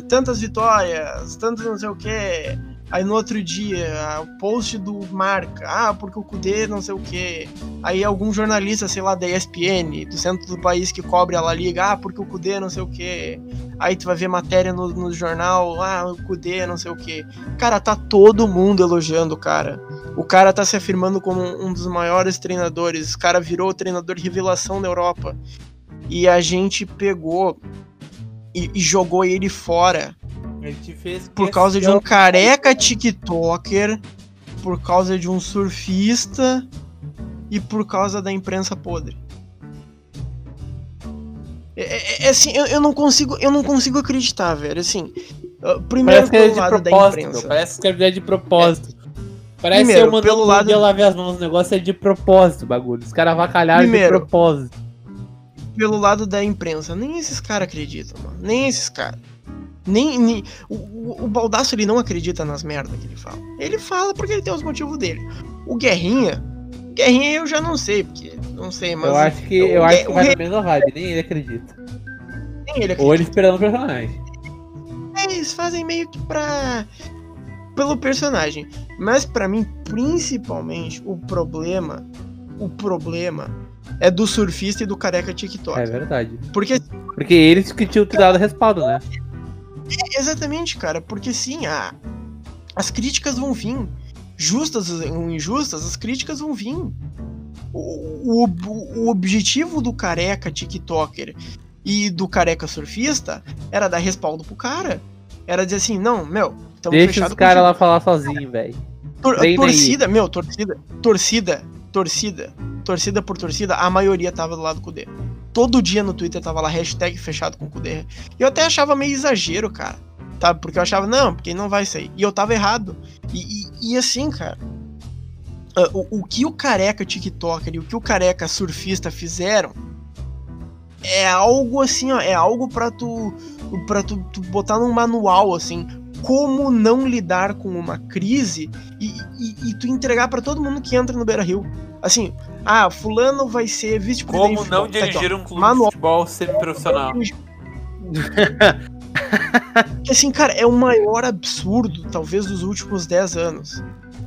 tantas vitórias, tantas não sei o que. Aí no outro dia, o post do Marca, ah, porque o Cudê não sei o quê. Aí algum jornalista, sei lá, da ESPN, do centro do país que cobre a La Liga, ah, porque o Cudê não sei o quê. Aí tu vai ver matéria no, no jornal, ah, o Cudê não sei o quê. Cara, tá todo mundo elogiando o cara. O cara tá se afirmando como um dos maiores treinadores. O cara virou o treinador revelação da Europa. E a gente pegou e, e jogou ele fora por causa de um careca TikToker, por causa de um surfista e por causa da imprensa podre. É, é, é assim, eu, eu, não consigo, eu não consigo acreditar, velho. Assim, primeiro parece que é lado propósito, Parece que é de propósito. Parece primeiro, que eu mandando pelo lado... dia lavar as mãos, o negócio é de propósito, bagulho. Os caras avacalharam primeiro, de propósito. Pelo lado da imprensa, nem esses caras acreditam, mano. Nem esses caras. Nem, nem o, o Baldaço ele não acredita nas merdas que ele fala. Ele fala porque ele tem os motivos dele. O Guerrinha, Guerrinha eu já não sei, porque não sei, mas eu acho que eu, eu acho que vai na mesma vibe, nem ele acredita. Nem ele acredita. Ou ele esperando o personagem. É, eles fazem meio que pra pelo personagem, mas para mim principalmente o problema, o problema é do surfista e do careca TikTok. É verdade. Porque porque eles que tinham te dado respaldo, né? É, exatamente, cara, porque sim, a, as críticas vão vir. Justas ou injustas, as críticas vão vir. O, o, o objetivo do careca TikToker e do careca surfista era dar respaldo pro cara. Era dizer assim, não, meu, Deixa os caras lá falar sozinho, velho. Tor torcida, aí. meu, torcida, torcida, torcida, torcida por torcida, a maioria tava do lado do Kudê. Todo dia no Twitter tava lá, hashtag fechado com Kudê. E eu até achava meio exagero, cara. Tá? Porque eu achava, não, porque não vai sair. E eu tava errado. E, e, e assim, cara. Uh, o, o, que o careca TikToker e o que o careca surfista fizeram é algo assim, ó. É algo pra tu. para tu, tu botar num manual, assim como não lidar com uma crise e, e, e tu entregar para todo mundo que entra no Beira Rio. Assim, ah, fulano vai ser vice-presidente. Como não dirigir tá um clube Manual. de futebol semi-profissional. assim, cara, é o maior absurdo, talvez, dos últimos 10 anos.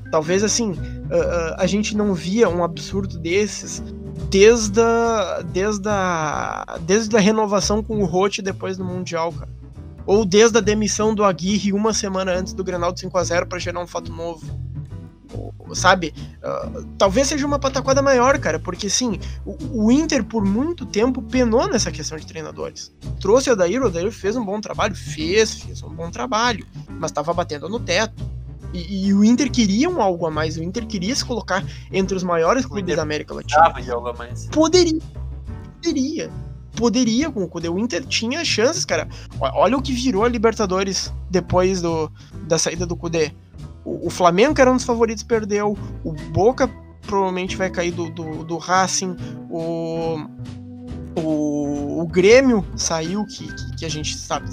Talvez, assim, uh, a gente não via um absurdo desses desde a, desde a, desde a renovação com o Rote depois do Mundial, cara. Ou desde a demissão do Aguirre uma semana antes do Grenal 5x0 para gerar um fato novo sabe? Uh, talvez seja uma pataquada maior, cara, porque sim, o, o, Inter por muito tempo penou nessa questão de treinadores. Trouxe o Adair, o Adair fez um bom trabalho, fez, fez um bom trabalho, mas estava batendo no teto. E, e, o Inter queria um algo a mais, o Inter queria se colocar entre os maiores clubes da América Latina. De algo a mais. Poderia. Poderia. Poderia com o Cudê. O Inter tinha chances, cara. Olha o que virou a Libertadores depois do, da saída do Cudê. O, o Flamengo, que era um dos favoritos, perdeu. O Boca provavelmente vai cair do, do, do Racing. O, o, o Grêmio saiu, que, que, que, a gente sabe,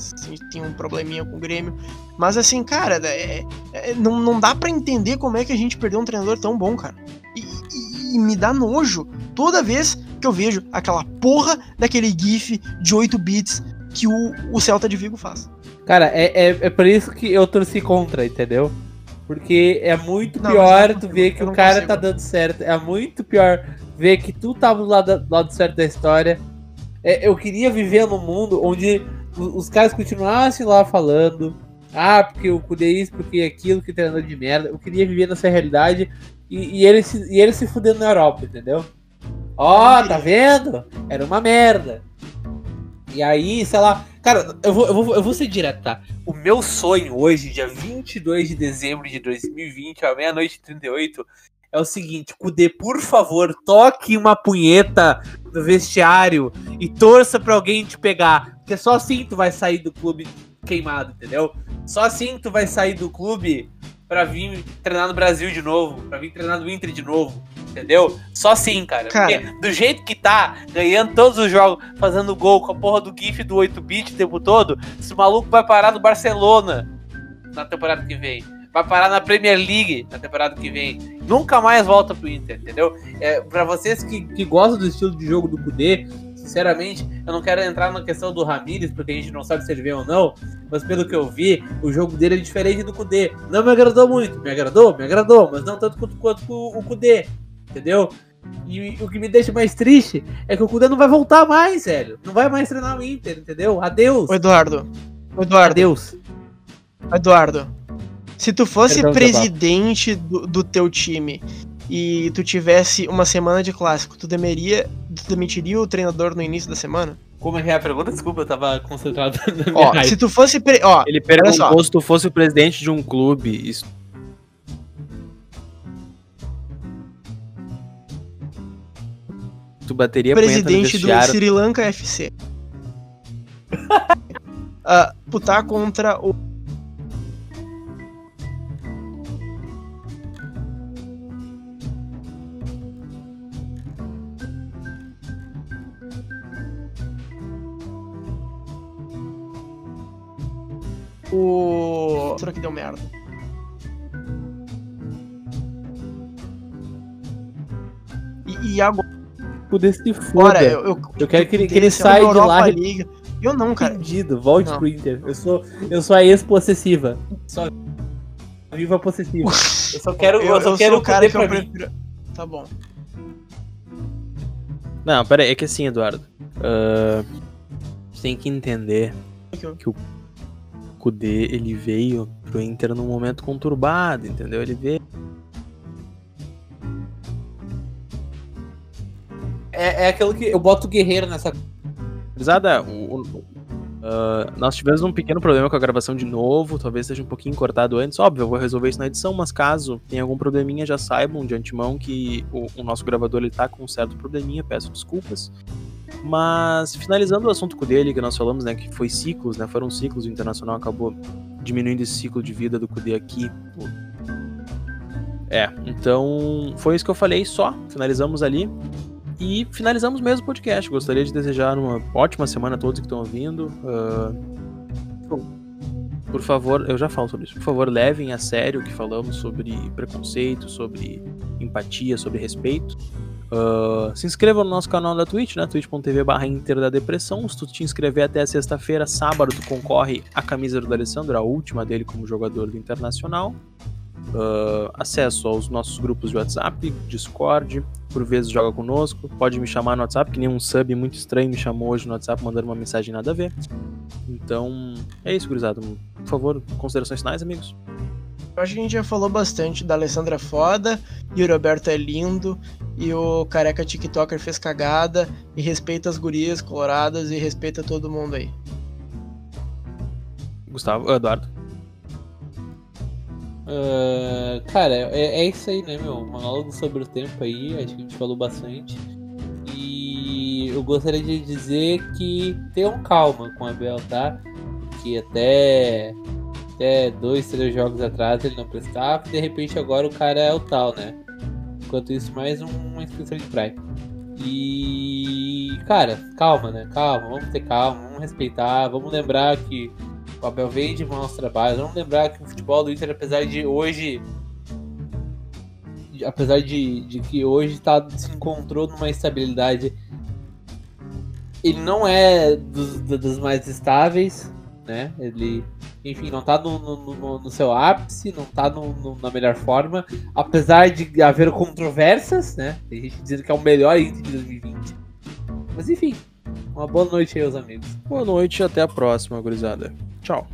tem um probleminha com o Grêmio. Mas assim, cara, é, é, não, não dá para entender como é que a gente perdeu um treinador tão bom, cara. E, e, e, me dá nojo toda vez que eu vejo aquela porra daquele GIF de 8 bits que o, o Celta de Vigo faz. Cara, é, é, é por isso que eu torci contra, entendeu? Porque é muito não, pior tu ver que o cara consigo. tá dando certo. É muito pior ver que tu tava do lado, do lado certo da história. É, eu queria viver num mundo onde os, caras continuassem lá falando. Ah, porque o Kudê isso, porque aquilo, que treinador de merda. Eu queria viver nessa realidade e, e, ele, se, e ele se fudendo na Europa, entendeu? Ó, oh, tá vendo? Era uma merda. E aí, sei lá. Cara, eu vou, eu vou, eu vou ser direto, tá? O meu sonho hoje, dia 22 de dezembro de 2020, à meia-noite e 38, é o seguinte: Kudê, por favor, toque uma punheta no vestiário e torça pra alguém te pegar. Porque só assim tu vai sair do clube queimado, entendeu? Só assim tu vai sair do clube pra vir treinar no Brasil de novo, pra vir treinar no Inter de novo entendeu? Só assim, cara. cara. Porque do jeito que tá, ganhando todos os jogos, fazendo gol com a porra do GIF do 8-bit o tempo todo, esse maluco vai parar no Barcelona na temporada que vem. Vai parar na Premier League na temporada que vem. Nunca mais volta pro Inter, entendeu? É, para vocês que, que gostam do estilo de jogo do Kudê, sinceramente, eu não quero entrar na questão do Ramires, porque a gente não sabe se ele vem ou não, mas pelo que eu vi, o jogo dele é diferente do Kudê. Não me agradou muito, me agradou, me agradou, mas não tanto quanto, quanto o Kudê entendeu? E o que me deixa mais triste é que o Kudê não vai voltar mais, velho. Não vai mais treinar o Inter, entendeu? Adeus. O Eduardo. O Eduardo. Adeus. Eduardo. Se tu fosse presidente do, do, teu time e tu tivesse uma semana de clássico, tu, demeria, tu demitiria o treinador no início da semana? Como é que é a pergunta? Desculpa, eu tava concentrado na minha Ó, se tu fosse. Pre... Ó, Ele perguntou se tu fosse o presidente de um clube. Isso Tu bateria Presidente do Sri Lanka FC. uh, putar contra o. O. Será que deu merda? E, e agora poder se foda. eu, eu, eu quero que ele, que ele saia de lá. Liga. Eu não, cara. Entendido, volte não. pro Inter. Eu sou, eu sou a ex-possessiva. Só viva possessiva. Eu só quero, eu, eu só eu quero o cara que eu prefiro. Tá bom. Não, pera aí, é que assim, Eduardo. Uh, tem que entender que o Kudê, ele veio pro Inter num momento conturbado, entendeu? Ele veio é, é aquilo que eu boto o guerreiro nessa. Gurizada, uh, nós tivemos um pequeno problema com a gravação de novo, talvez seja um pouquinho cortado antes. Óbvio, eu vou resolver isso na edição, mas caso tenha algum probleminha, já saibam de antemão que o, o nosso gravador ele tá com um certo probleminha, peço desculpas. Mas finalizando o assunto com dele que nós falamos, né, que foi ciclos, né, foram ciclos, o Internacional acabou diminuindo esse ciclo de vida do Kudê aqui. É, então foi isso que eu falei só, finalizamos ali. E finalizamos mesmo o podcast. Gostaria de desejar uma ótima semana a todos que estão ouvindo. Uh... por favor, eu já falo sobre isso. Por favor, levem a sério o que falamos sobre preconceito, sobre empatia, sobre respeito. Uh, se inscreva no nosso canal da Twitch, né? twitch.tv barra da Depressão. Se tu te inscrever até sexta-feira, sábado, tu concorre à camisa do Alessandro, a última dele como jogador do Internacional. Uh, acesso aos nossos grupos de WhatsApp, Discord, por vezes joga conosco. Pode me chamar no WhatsApp, que nem um sub muito estranho me chamou hoje no WhatsApp mandando uma mensagem nada a ver. Então, é isso, gurizada. Por favor, considerações finais, amigos. Eu acho que a gente já falou bastante da Alessandra foda, e o Roberto é lindo, e o careca TikToker fez cagada, e respeita as gurias coloradas e respeita todo mundo aí. Gustavo, Eduardo. Uh, cara, é, é, isso aí, né, meu? Monólogo sobre o tempo aí, acho que a gente falou bastante. E eu gostaria de dizer que tenham calma com a Bel, tá? Que até até dois, três jogos atrás ele não prestava, e de repente agora o cara é o tal, né? Enquanto isso, mais uma inscrição de Prime. E. Cara, calma, né? Calma, vamos ter calma, vamos respeitar, vamos lembrar que o Abel vem de maus trabalhos, vamos lembrar que o futebol do Inter, apesar de hoje. Apesar de, de que hoje tá, se encontrou numa estabilidade, ele não é dos, dos mais estáveis, né? Ele enfim, não tá no, no, no seu ápice, não tá no, na melhor forma, apesar de haver controvérsias, né? Tem gente dizendo que é o melhor Inter de 2020. Mas enfim, uma boa noite aí, os amigos. Boa noite e até a próxima, gurizada. Tchau.